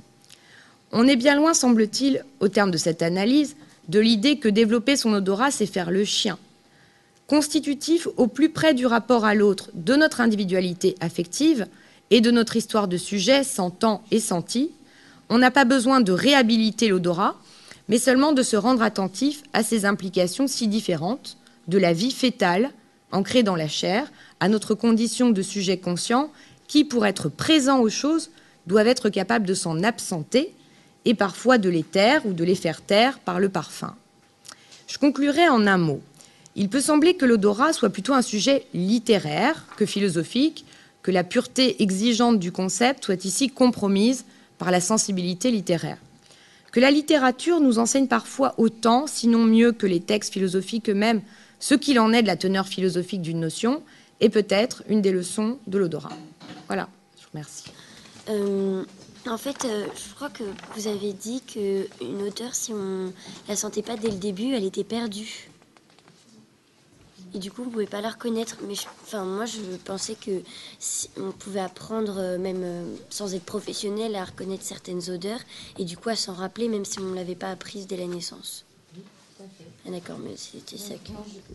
On est bien loin, semble-t-il, au terme de cette analyse, de l'idée que développer son odorat, c'est faire le chien. Constitutif au plus près du rapport à l'autre de notre individualité affective et de notre histoire de sujet sentant et senti, on n'a pas besoin de réhabiliter l'odorat, mais seulement de se rendre attentif à ses implications si différentes de la vie fétale, ancrée dans la chair, à notre condition de sujet conscient, qui, pour être présent aux choses, doivent être capables de s'en absenter et parfois de les taire ou de les faire taire par le parfum. Je conclurai en un mot. Il peut sembler que l'odorat soit plutôt un sujet littéraire que philosophique, que la pureté exigeante du concept soit ici compromise par la sensibilité littéraire que la littérature nous enseigne parfois autant, sinon mieux que les textes philosophiques eux-mêmes, ce qu'il en est de la teneur philosophique d'une notion, est peut-être une des leçons de l'odorat. Voilà, je vous remercie. Euh, en fait, euh, je crois que vous avez dit qu'une odeur, si on la sentait pas dès le début, elle était perdue. Et du coup, on pouvait pas la reconnaître. Mais enfin, moi, je pensais que on pouvait apprendre, euh, même euh, sans être professionnel, à reconnaître certaines odeurs et du coup à s'en rappeler, même si on ne l'avait pas apprise dès la naissance. Ah, D'accord, mais c'était ça.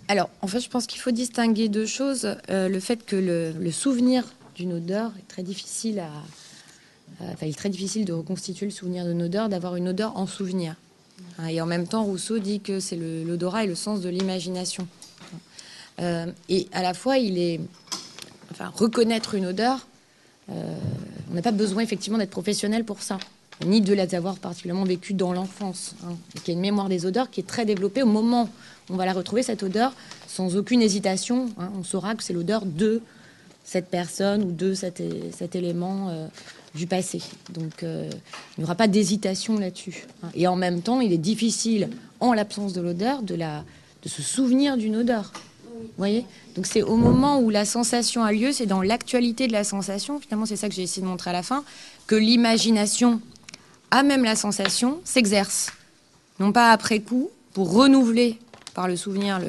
Alors, en fait, je pense qu'il faut distinguer deux choses. Le fait que le, souvenir d'une odeur est très difficile à. Enfin, il est très difficile de reconstituer le souvenir d'une odeur, d'avoir une odeur en souvenir. Hein, et en même temps, Rousseau dit que c'est l'odorat et le sens de l'imagination. Euh, et à la fois, il est, enfin, reconnaître une odeur, euh, on n'a pas besoin effectivement d'être professionnel pour ça, ni de les avoir particulièrement vécu dans l'enfance. Hein. Il y a une mémoire des odeurs qui est très développée au moment où on va la retrouver, cette odeur, sans aucune hésitation. Hein. on saura que c'est l'odeur de cette personne ou de cet, élément euh, du passé. Donc il n'y aura pas d'hésitation là-dessus. Hein. Et en même temps, il est difficile, en l'absence de l'odeur, de, de se souvenir d'une odeur voyez? Donc c'est au moment où la sensation a lieu, c'est dans l'actualité de la sensation, finalement c'est ça que j'ai essayé de montrer à la fin, que l'imagination, à même la sensation, s'exerce. Non pas après coup, pour renouveler par le souvenir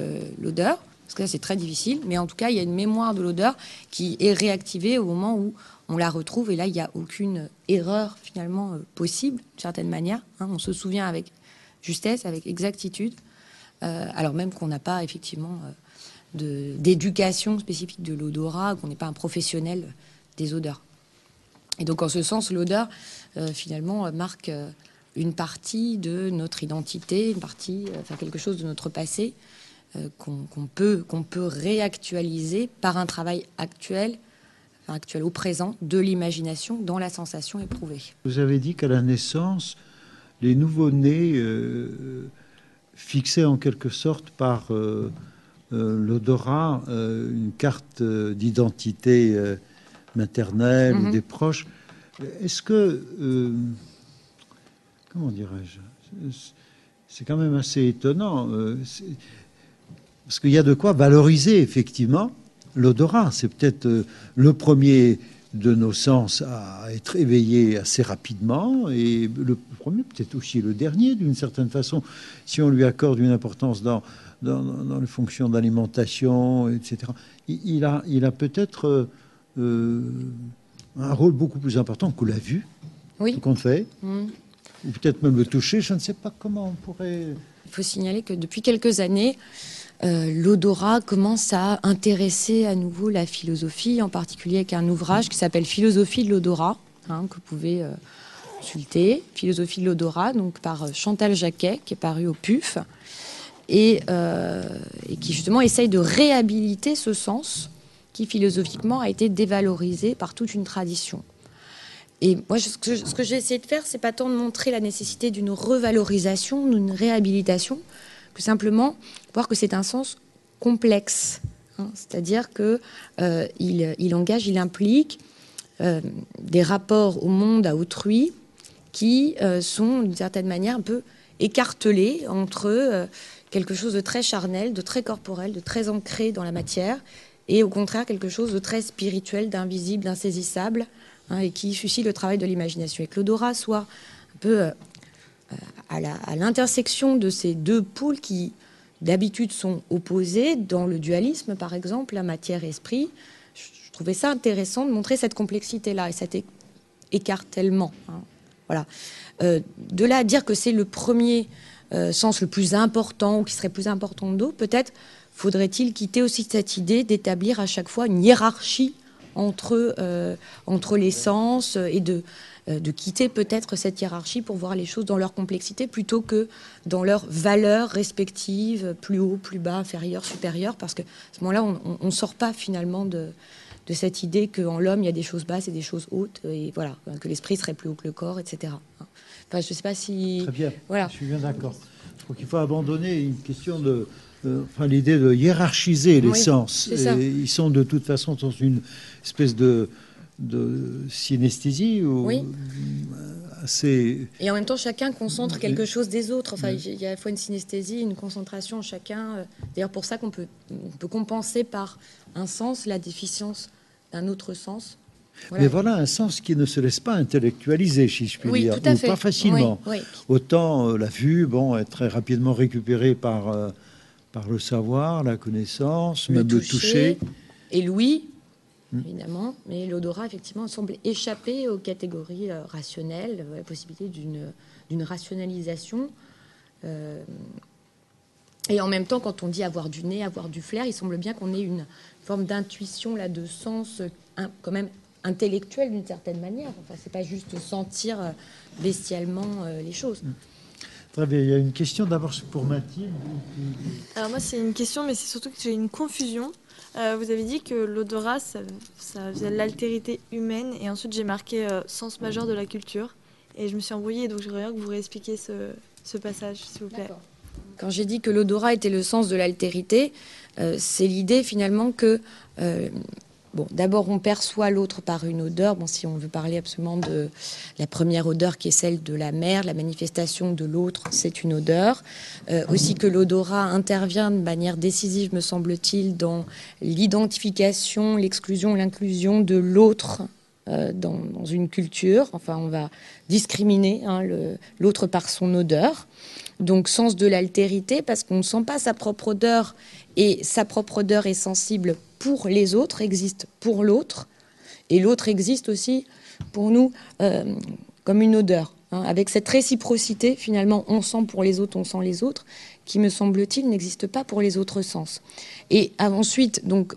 l'odeur, parce que c'est très difficile, mais en tout cas il y a une mémoire de l'odeur qui est réactivée au moment où on la retrouve, et là il n'y a aucune erreur finalement euh, possible, d'une certaine manière. Hein. on se souvient avec justesse, avec exactitude, euh, alors même qu'on n'a pas effectivement... Euh, d'éducation spécifique de l'odorat, qu'on n'est pas un professionnel des odeurs. Et donc en ce sens, l'odeur, finalement, marque une partie de notre identité, une partie, enfin quelque chose de notre passé qu'on peut, qu'on peut réactualiser par un travail actuel, actuel au présent, de l'imagination dans la sensation éprouvée. Vous avez dit qu'à la naissance, les nouveau-nés fixés en quelque sorte par euh, l'odorat, euh, une carte euh, d'identité maternelle ou mhm. des proches. Est-ce que, comment dirais-je, c'est quand même assez étonnant, parce qu'il y a de quoi valoriser effectivement l'odorat. C'est peut-être le premier de nos sens à être éveillé assez rapidement et le premier peut-être aussi le dernier d'une certaine façon si on lui accorde une importance dans dans, les fonctions d'alimentation, etc. Il, a, il a peut-être euh, un rôle beaucoup plus important que la vue, oui. qu'on fait, mm. ou peut-être même le toucher. Je ne sais pas comment on pourrait. Il faut signaler que depuis quelques années, euh, l'odorat commence à intéresser à nouveau la philosophie, en particulier avec un ouvrage qui s'appelle Philosophie de l'odorat, hein, que vous pouvez euh, consulter. Philosophie de l'odorat, donc par Chantal Jacquet, qui est paru au PUF. Euh, et, qui justement essaye de réhabiliter ce sens qui philosophiquement a été dévalorisé par toute une tradition. et moi, ce que, que j'ai essayé de faire, c'est pas tant de montrer la nécessité d'une revalorisation, d'une réhabilitation, simplement voir que c'est un sens complexe. Hein. C'est-à-dire qu'il euh, il engage, il implique euh, des rapports au monde, à autrui, qui euh, sont d'une certaine manière un peu écartelés entre quelque chose de très charnel, de très corporel, de très ancré dans la matière, et au contraire quelque chose de très spirituel, d'invisible, d'insaisissable, hein, et qui suscite le travail de l'imagination. Et que l'odorat soit un peu à l'intersection de ces deux pôles qui d'habitude sont opposés dans le dualisme, par exemple, la matière-esprit. Je trouvais ça intéressant de montrer cette complexité-là et cet écartèlement. Hein. Voilà. Euh, de là à dire que c'est le premier euh, sens le plus important ou qui serait plus important d'autres, peut-être faudrait-il quitter aussi cette idée d'établir à chaque fois une hiérarchie entre, euh, entre les sens et de euh, de quitter peut-être cette hiérarchie pour voir les choses dans leur complexité plutôt que dans leurs valeurs respectives, plus haut, plus bas, inférieur, supérieur, parce que ce moment-là, on ne sort pas finalement de, de cette idée qu'en l'homme, il y a des choses basses et des choses hautes, et voilà, que l'esprit serait plus haut que le corps, etc. Enfin, je ne sais pas si... Très bien, voilà. je suis bien d'accord. Je crois qu'il faut abandonner une question de... Euh, enfin, l'idée de hiérarchiser les sens. ils sont de toute façon dans une espèce de de synesthésie ou assez... Et en même temps, chacun concentre quelque chose des autres. Enfin, il y a à la fois une synesthésie, une concentration chacun. Euh, d'ailleurs, pour ça qu'on peut, on peut compenser par un sens la déficience d'un autre sens. Mais voilà un sens qui ne se laisse pas intellectualiser, si je puis oui, dire, tout à ou fait. pas facilement. Autant euh, la vue, bon, est très rapidement récupérée par, euh, par le savoir, la connaissance, même le toucher. Et Louis, Mm. évidemment, mais l'odorat, effectivement, semble échapper aux catégories euh, rationnelles, la possibilité d'une rationalisation. Euh, et en même temps, quand on dit avoir du nez, avoir du flair, il semble bien qu'on ait une forme d'intuition, là, de sens, quand même intellectuel d'une certaine manière. Enfin, c'est pas juste sentir euh, bestialement les choses. Mm. Très bien. Il y a une question d'abord pour Mathilde. Alors moi, c'est une question, mais c'est surtout que j'ai une confusion. Euh, vous avez dit que l'odorat, ça, ça faisait l'altérité humaine, et ensuite j'ai marqué euh, sens majeur de la culture, et je me suis embrouillée, donc j'aimerais bien que vous réexpliquiez ce, ce passage, s'il vous plaît. Quand j'ai dit que l'odorat était le sens de l'altérité, euh, c'est l'idée finalement que D'abord, on perçoit l'autre par une odeur. Bon, si on veut parler absolument de la première odeur qui est celle de la mer, la manifestation de l'autre, c'est une odeur. Euh, aussi que l'odorat intervient de manière décisive, me semble-t-il, dans l'identification, l'exclusion, l'inclusion de l'autre euh, dans, une culture. Enfin, on va discriminer hein, l'autre par son odeur. Donc, sens de l'altérité, parce qu'on ne sent pas sa propre odeur et sa propre odeur est sensible pour les autres, existe pour l'autre, et l'autre existe aussi pour nous euh, comme une odeur. Hein. avec cette réciprocité, finalement, on sent pour les autres, on sent les autres, qui me semble-t-il n'existe pas pour les autres sens. Et ensuite, donc,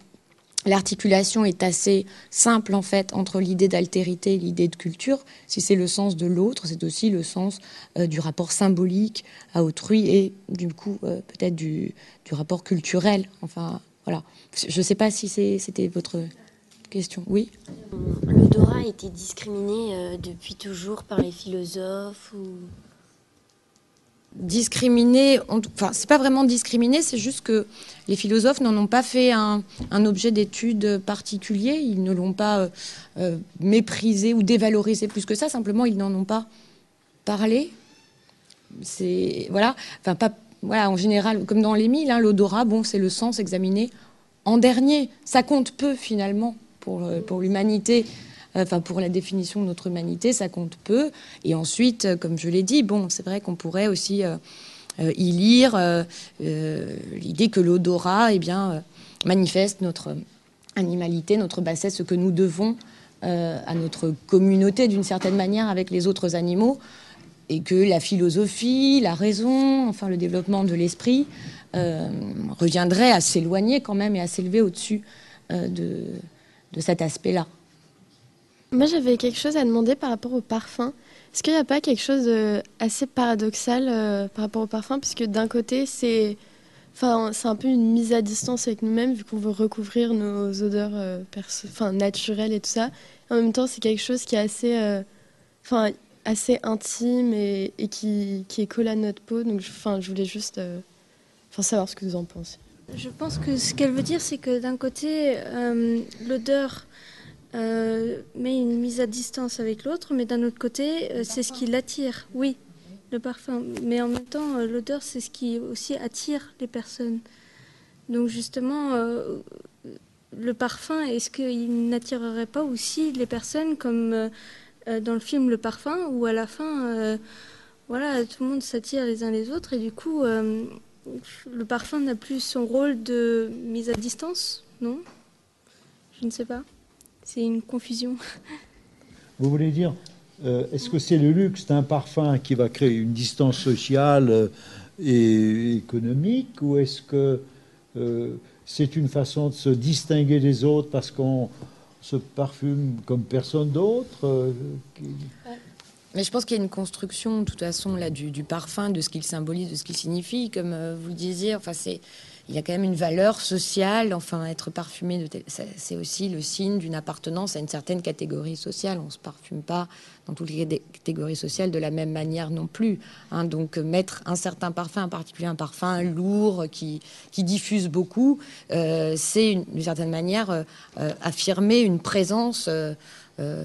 l'articulation est assez simple en fait entre l'idée d'altérité et l'idée de culture. Si c'est le sens de l'autre, c'est aussi le sens euh, du rapport symbolique à autrui et du coup euh, peut-être du, du, rapport culturel. Enfin, voilà. Je ne sais pas si c'était votre question. Oui L'odorat a été discriminé euh, depuis toujours par les philosophes ou... Discriminé, enfin, c'est pas vraiment discriminé, c'est juste que les philosophes n'en ont pas fait un, objet d'étude particulier, ils ne l'ont pas euh, euh, méprisé ou dévalorisé plus que ça, simplement ils n'en ont pas parlé. C'est voilà, enfin pas voilà, en général, comme dans les mille, hein, l'odorat, bon, c'est le sens examiné en dernier. Ça compte peu finalement pour, euh, pour l'humanité, enfin pour la définition de notre humanité, ça compte peu. Et ensuite, euh, comme je l'ai dit, bon, c'est vrai qu'on pourrait aussi euh, y lire l'idée que l'odorat, eh bien, manifeste notre animalité, notre bassesse, ce que nous devons à notre communauté d'une certaine manière avec les autres animaux et que la philosophie, la raison, enfin le développement de l'esprit euh, reviendrait à s'éloigner quand même et à s'élever au-dessus euh, de, de cet aspect-là. Moi, j'avais quelque chose à demander par rapport au parfum. Est-ce qu'il n'y a pas quelque chose d'assez paradoxal euh, par rapport au parfum? Puisque d'un côté, c'est un peu une mise à distance avec nous-mêmes, vu qu'on veut recouvrir nos odeurs enfin, naturelles et tout ça. En même temps, c'est quelque chose qui est assez, euh, enfin, assez intime et, qui, qui, est collé à notre peau. Donc, enfin, je voulais juste euh, savoir ce que vous en pensez. Je pense que ce qu'elle veut dire, c'est que d'un côté, euh, l'odeur met une mise à distance avec l'autre, mais d'un autre côté, c'est ce qui l'attire. Oui, le parfum. Mais en même temps, l'odeur, c'est ce qui aussi attire les personnes. Donc justement, le parfum, est-ce qu'il n'attirerait pas aussi les personnes comme euh, euh, dans le film Le Parfum, où à la fin, euh, voilà, tout le monde s'attire les uns les autres et du coup, le parfum n'a plus son rôle de mise à distance, non? Je ne sais pas. C'est une confusion. Vous voulez dire, est-ce que c'est le luxe d'un parfum qui va créer une distance sociale et économique ou est-ce que c'est une façon de se distinguer des autres parce qu'on se parfume comme personne d'autre. Euh, Mais je pense qu'il y a une construction, de toute façon, là, du, parfum, de ce qu'il symbolise, de ce qu'il signifie, comme euh, vous le disiez. Enfin, c'est il y a quand même une valeur sociale. Enfin, être parfumé, c'est aussi le signe d'une appartenance à une certaine catégorie sociale. On ne se parfume pas dans toutes les catégories sociales de la même manière non plus. Hein. Donc, mettre un certain parfum, en particulier un parfum lourd qui, diffuse beaucoup, euh, c'est d'une certaine manière euh, euh, affirmer une présence.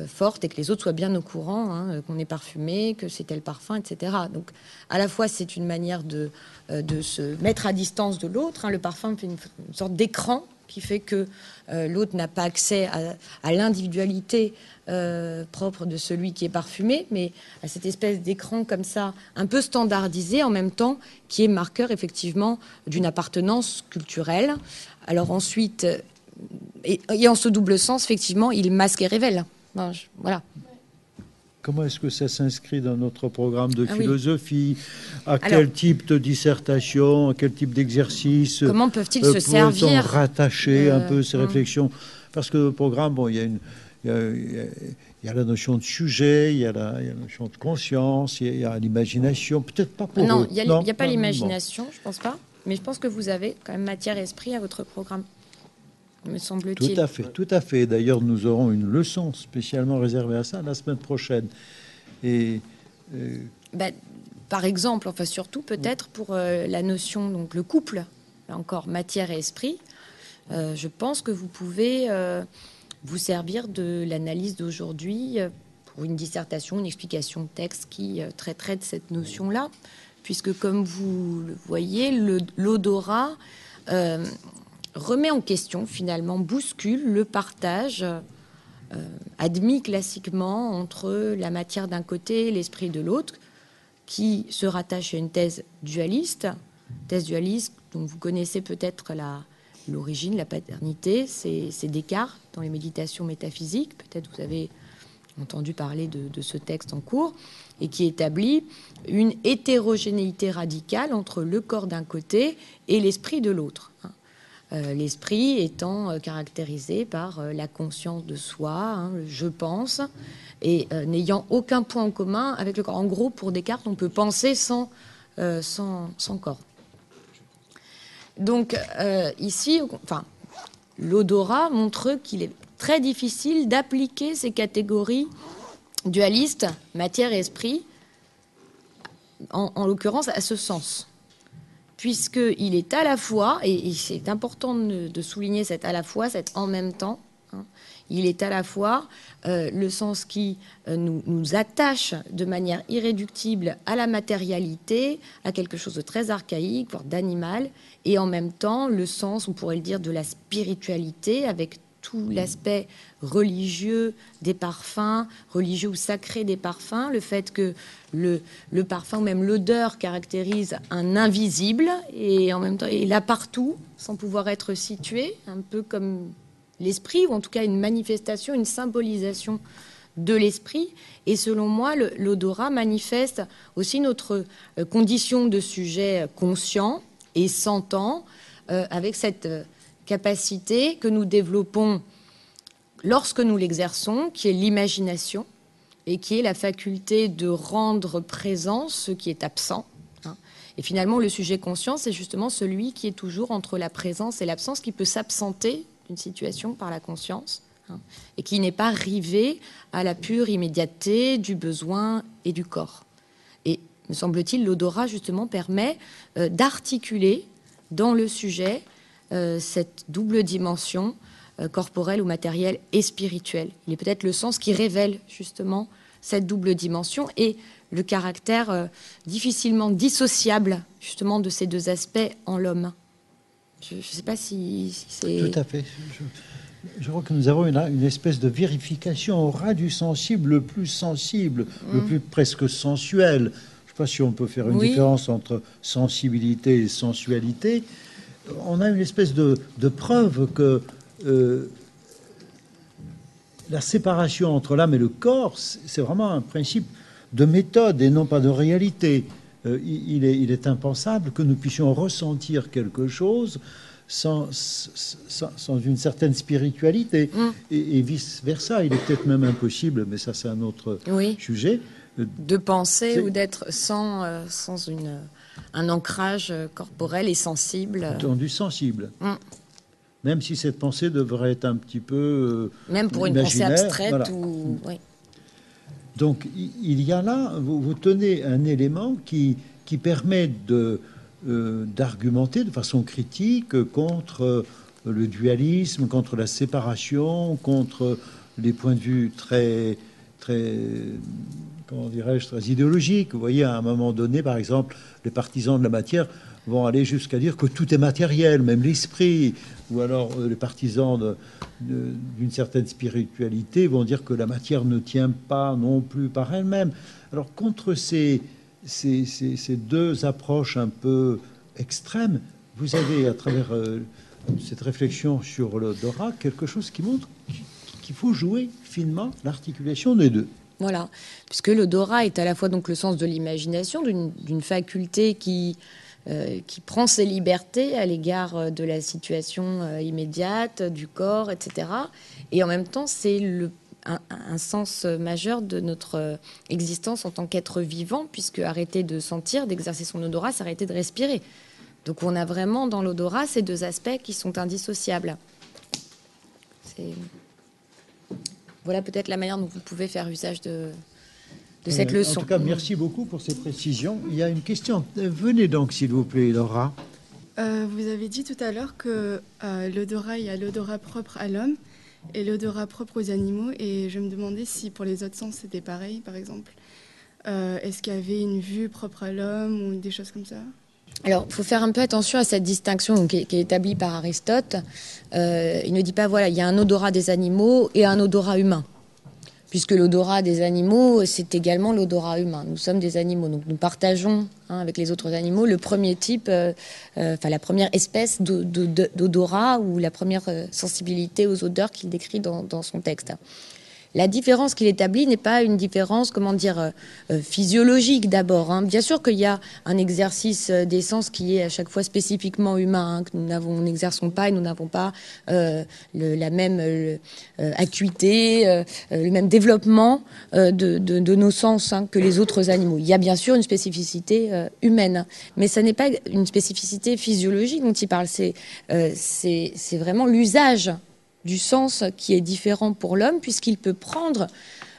Forte et que les autres soient bien au courant hein, qu'on est parfumé, que c'est tel parfum, etc. Donc, à la fois, c'est une manière de, euh, de se mettre à distance de l'autre. Hein. Le parfum fait une, sorte d'écran qui fait que euh, l'autre n'a pas accès à, l'individualité euh, propre de celui qui est parfumé, mais à cette espèce d'écran comme ça, un peu standardisé en même temps, qui est marqueur effectivement d'une appartenance culturelle. Alors ensuite, et, en ce double sens, effectivement, il masque et révèle. Voilà. Comment est-ce que ça s'inscrit dans notre programme de ah philosophie À quel type de dissertation À quel type d'exercice Comment peuvent-ils se servir rattacher un peu ces réflexions Parce que le programme, bon, il y a une, il y a, la notion de sujet, il y a la, notion de conscience, il y a, l'imagination. Peut-être pas pour non, il n'y a, pas l'imagination, je pense pas. Mais je pense que vous avez quand même matière et esprit à votre programme me semble-t-il. Tout à fait, tout à fait. D'ailleurs, nous aurons une leçon spécialement réservée à ça la semaine prochaine. Et euh, bah, par exemple, enfin surtout peut-être pour euh, la notion donc le couple, encore matière et esprit. Euh, je pense que vous pouvez vous servir de l'analyse d'aujourd'hui pour une dissertation, une explication de texte qui traiterait de cette notion-là, puisque comme vous le voyez, l'odorat remet en question, finalement, bouscule le partage euh, admis classiquement entre la matière d'un côté et l'esprit de l'autre, qui se rattache à une thèse dualiste. Thèse dualiste dont vous connaissez peut-être l'origine, la paternité, c'est Descartes dans les méditations métaphysiques. Peut-être vous avez entendu parler de, ce texte en cours, et qui établit une hétérogénéité radicale entre le corps d'un côté et l'esprit de l'autre. Euh, l'esprit étant euh, caractérisé par euh, la conscience de soi, hein, je pense, et n'ayant aucun point en commun avec le corps. En gros, pour Descartes, on peut penser sans, sans, corps. Donc ici, enfin, l'odorat montre qu'il est très difficile d'appliquer ces catégories dualistes, matière et esprit, en l'occurrence à ce sens puisqu'il est à la fois, et, c'est important de, souligner cet à la fois, cet en même temps, hein, il est à la fois euh, le sens qui euh, nous, nous, attache de manière irréductible à la matérialité, à quelque chose de très archaïque, voire d'animal, et en même temps le sens, on pourrait le dire, de la spiritualité, avec tout l'aspect religieux des parfums, religieux ou sacré des parfums, le fait que le, le parfum, même l'odeur, caractérise un invisible et en même temps est là partout, sans pouvoir être situé, un peu comme l'esprit, ou en tout cas une manifestation, une symbolisation de l'esprit. Et selon moi, l'odorat manifeste aussi notre euh, condition de sujet conscient et sentant, euh, avec cette euh, capacité que nous développons lorsque nous l'exerçons, qui est l'imagination, et qui est la faculté de rendre présent ce qui est absent. Hein. Et finalement, le sujet conscient, c'est justement celui qui est toujours entre la présence et l'absence, qui peut s'absenter d'une situation par la conscience, hein, et qui n'est pas rivé à la pure immédiateté du besoin et du corps. Et me semble-t-il, l'odorat justement permet euh, d'articuler dans le sujet cette double dimension euh, corporelle ou matérielle et spirituelle. Il est peut-être le sens qui révèle justement cette double dimension et le caractère difficilement dissociable justement de ces deux aspects en l'homme. Je ne sais pas si, c'est... Tout à fait. Je, crois que nous avons une, une, espèce de vérification au ras du sensible, le plus sensible, le mm. plus presque sensuel. Je ne sais pas si on peut faire une différence entre sensibilité et sensualité. On a une espèce de, de preuve que euh, la séparation entre l'âme et le corps, c'est vraiment un principe de méthode et non pas de réalité. Euh, il, est, il, est, impensable que nous puissions ressentir quelque chose sans, sans, une certaine spiritualité mm. et, vice-versa. Il est peut-être même impossible, mais ça c'est un autre sujet. Euh, de penser ou d'être sans, euh, sans une, un ancrage corporel et sensible. Entendu sensible. Mm. Même si cette pensée devrait être un petit peu... même pour une pensée abstraite ou... Oui. Donc il y a là, vous, tenez un élément qui, qui permet de, euh, d'argumenter de façon critique contre le dualisme, contre la séparation, contre les points de vue très, très comment dirais-je, très idéologiques. Vous voyez, à un moment donné, par exemple, les partisans de la matière vont aller jusqu'à dire que tout est matériel, même l'esprit, ou alors euh, les partisans d'une certaine spiritualité vont dire que la matière ne tient pas non plus par elle-même. Alors contre ces, deux approches un peu extrêmes, vous avez à travers euh, cette réflexion sur le Dora quelque chose qui montre qu'il faut jouer finement l'articulation des deux. Voilà, puisque le Dora est à la fois donc le sens de l'imagination, d'une faculté qui euh, qui prend ses libertés à l'égard euh, de la situation euh, immédiate, du corps, etc. Et en même temps, c'est un, sens majeur de notre existence en tant qu'être vivant, puisque arrêter de sentir, d'exercer son odorat, c'est arrêter de respirer. Donc on a vraiment dans l'odorat ces deux aspects qui sont indissociables. Voilà peut-être la manière dont vous pouvez faire usage de, de cette euh, leçon. En tout cas, merci beaucoup pour ces précisions. Il y a une question. Euh, venez donc, s'il vous plaît, Laura. Euh, vous avez dit tout à l'heure que l'odorat, il y a l'odorat propre à l'homme et l'odorat propre aux animaux. Et je me demandais si pour les autres sens, c'était pareil, par exemple. Est-ce qu'il y avait une vue propre à l'homme ou des choses comme ça? Alors, il faut faire un peu attention à cette distinction qui, est, établie par Aristote. il ne dit pas, voilà, il y a un odorat des animaux et un odorat humain puisque l'odorat des animaux, c'est également l'odorat humain. Nous sommes des animaux, donc nous partageons hein, avec les autres animaux le premier type, euh, euh, enfin la première espèce d'odorat ou la première euh, sensibilité aux odeurs qu'il décrit dans son texte. La différence qu'il établit n'est pas une différence, comment dire, euh, euh, physiologique d'abord. Hein. Bien sûr qu'il y a un exercice euh, des sens qui est à chaque fois spécifiquement humain, hein, que nous n'exerçons pas et nous n'avons pas la même acuité, le même développement de, nos sens hein, que les autres animaux. Il y a bien sûr une spécificité humaine, mais ce n'est pas une spécificité physiologique dont il parle. C'est vraiment l'usage du sens qui est différent pour l'homme, puisqu'il peut prendre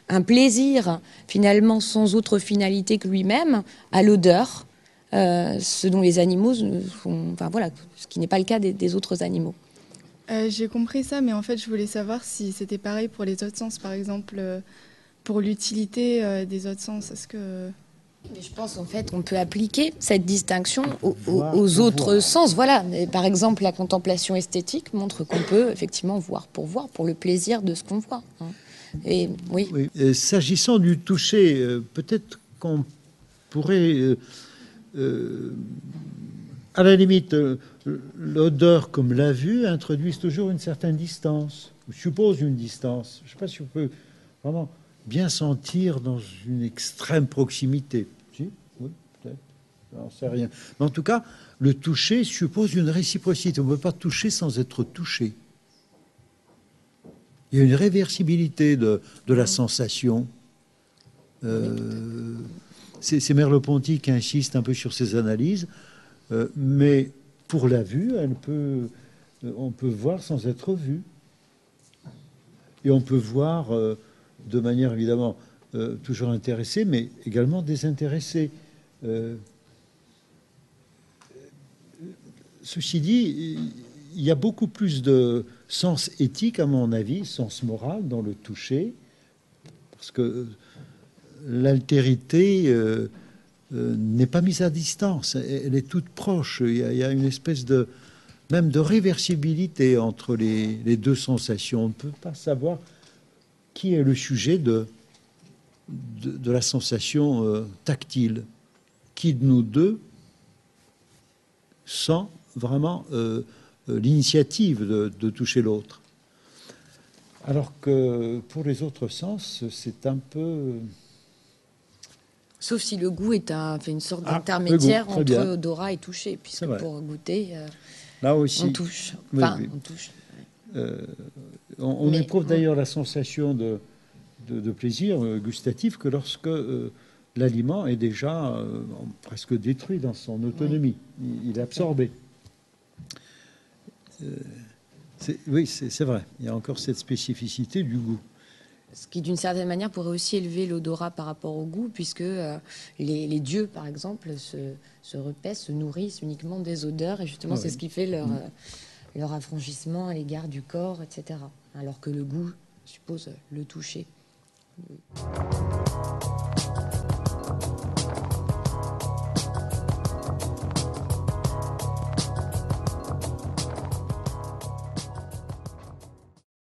un plaisir finalement sans autre finalité que lui-même à l'odeur, euh, ce dont les animaux font, enfin voilà, ce qui n'est pas le cas des, autres animaux. Euh, j'ai compris ça, mais en fait, je voulais savoir si c'était pareil pour les autres sens, par exemple, euh, pour l'utilité des autres sens. Est-ce que je pense en fait qu'on peut appliquer cette distinction aux, autres sens. Voilà, par exemple, la contemplation esthétique montre qu'on peut effectivement voir pour voir, pour le plaisir de ce qu'on voit. Hein. Et oui. S'agissant du toucher, euh, peut-être qu'on pourrait, euh, euh, à la limite, l'odeur comme la vue introduise toujours une certaine distance, ou suppose une distance. Je ne sais pas si on peut vraiment bien sentir dans une extrême proximité. Oui, peut-être. Sais rien. En tout cas, le toucher suppose une réciprocité. On ne peut pas toucher sans être touché. Il y a une réversibilité de, la sensation. Euh, c'est Merleau-Ponty qui insiste un peu sur ces analyses, euh, mais pour la vue, peut, on peut voir sans être vu. Et on peut voir euh, de manière évidemment euh, toujours intéressée, mais également désintéressée. Euh, ceci dit, il y a beaucoup plus de sens éthique, à mon avis, sens moral dans le toucher, parce que l'altérité euh, n'est pas mise à distance, elle est toute proche. Il y a, il y a une espèce de même de réversibilité entre les, les deux sensations. On ne peut pas savoir qui est le sujet de, de, de la sensation euh, tactile. Qui de nous deux sent vraiment euh, euh, l'initiative de, de toucher l'autre Alors que pour les autres sens, c'est un peu... Sauf si le goût est un, fait une sorte Ah, d'intermédiaire entre bien. odorat et toucher, puisque pour goûter, euh, Là aussi, on touche. Oui, Enfin, oui. on touche. Euh, on, on Mais- éprouve d'ailleurs la sensation de, de- de plaisir euh, gustatif que lorsque euh, l'aliment est déjà euh, presque détruit dans son autonomie. Il, il est absorbé. Euh, oui, c'est vrai. Il y a encore cette spécificité du goût. Ce qui, d'une certaine manière, pourrait aussi élever l'odorat par rapport au goût, puisque euh, les, les dieux, par exemple, se, se repaissent, se nourrissent uniquement des odeurs, et justement, Ah c'est ce qui fait leur, euh, leur affranchissement à l'égard du corps, etc. Alors que le goût suppose le toucher.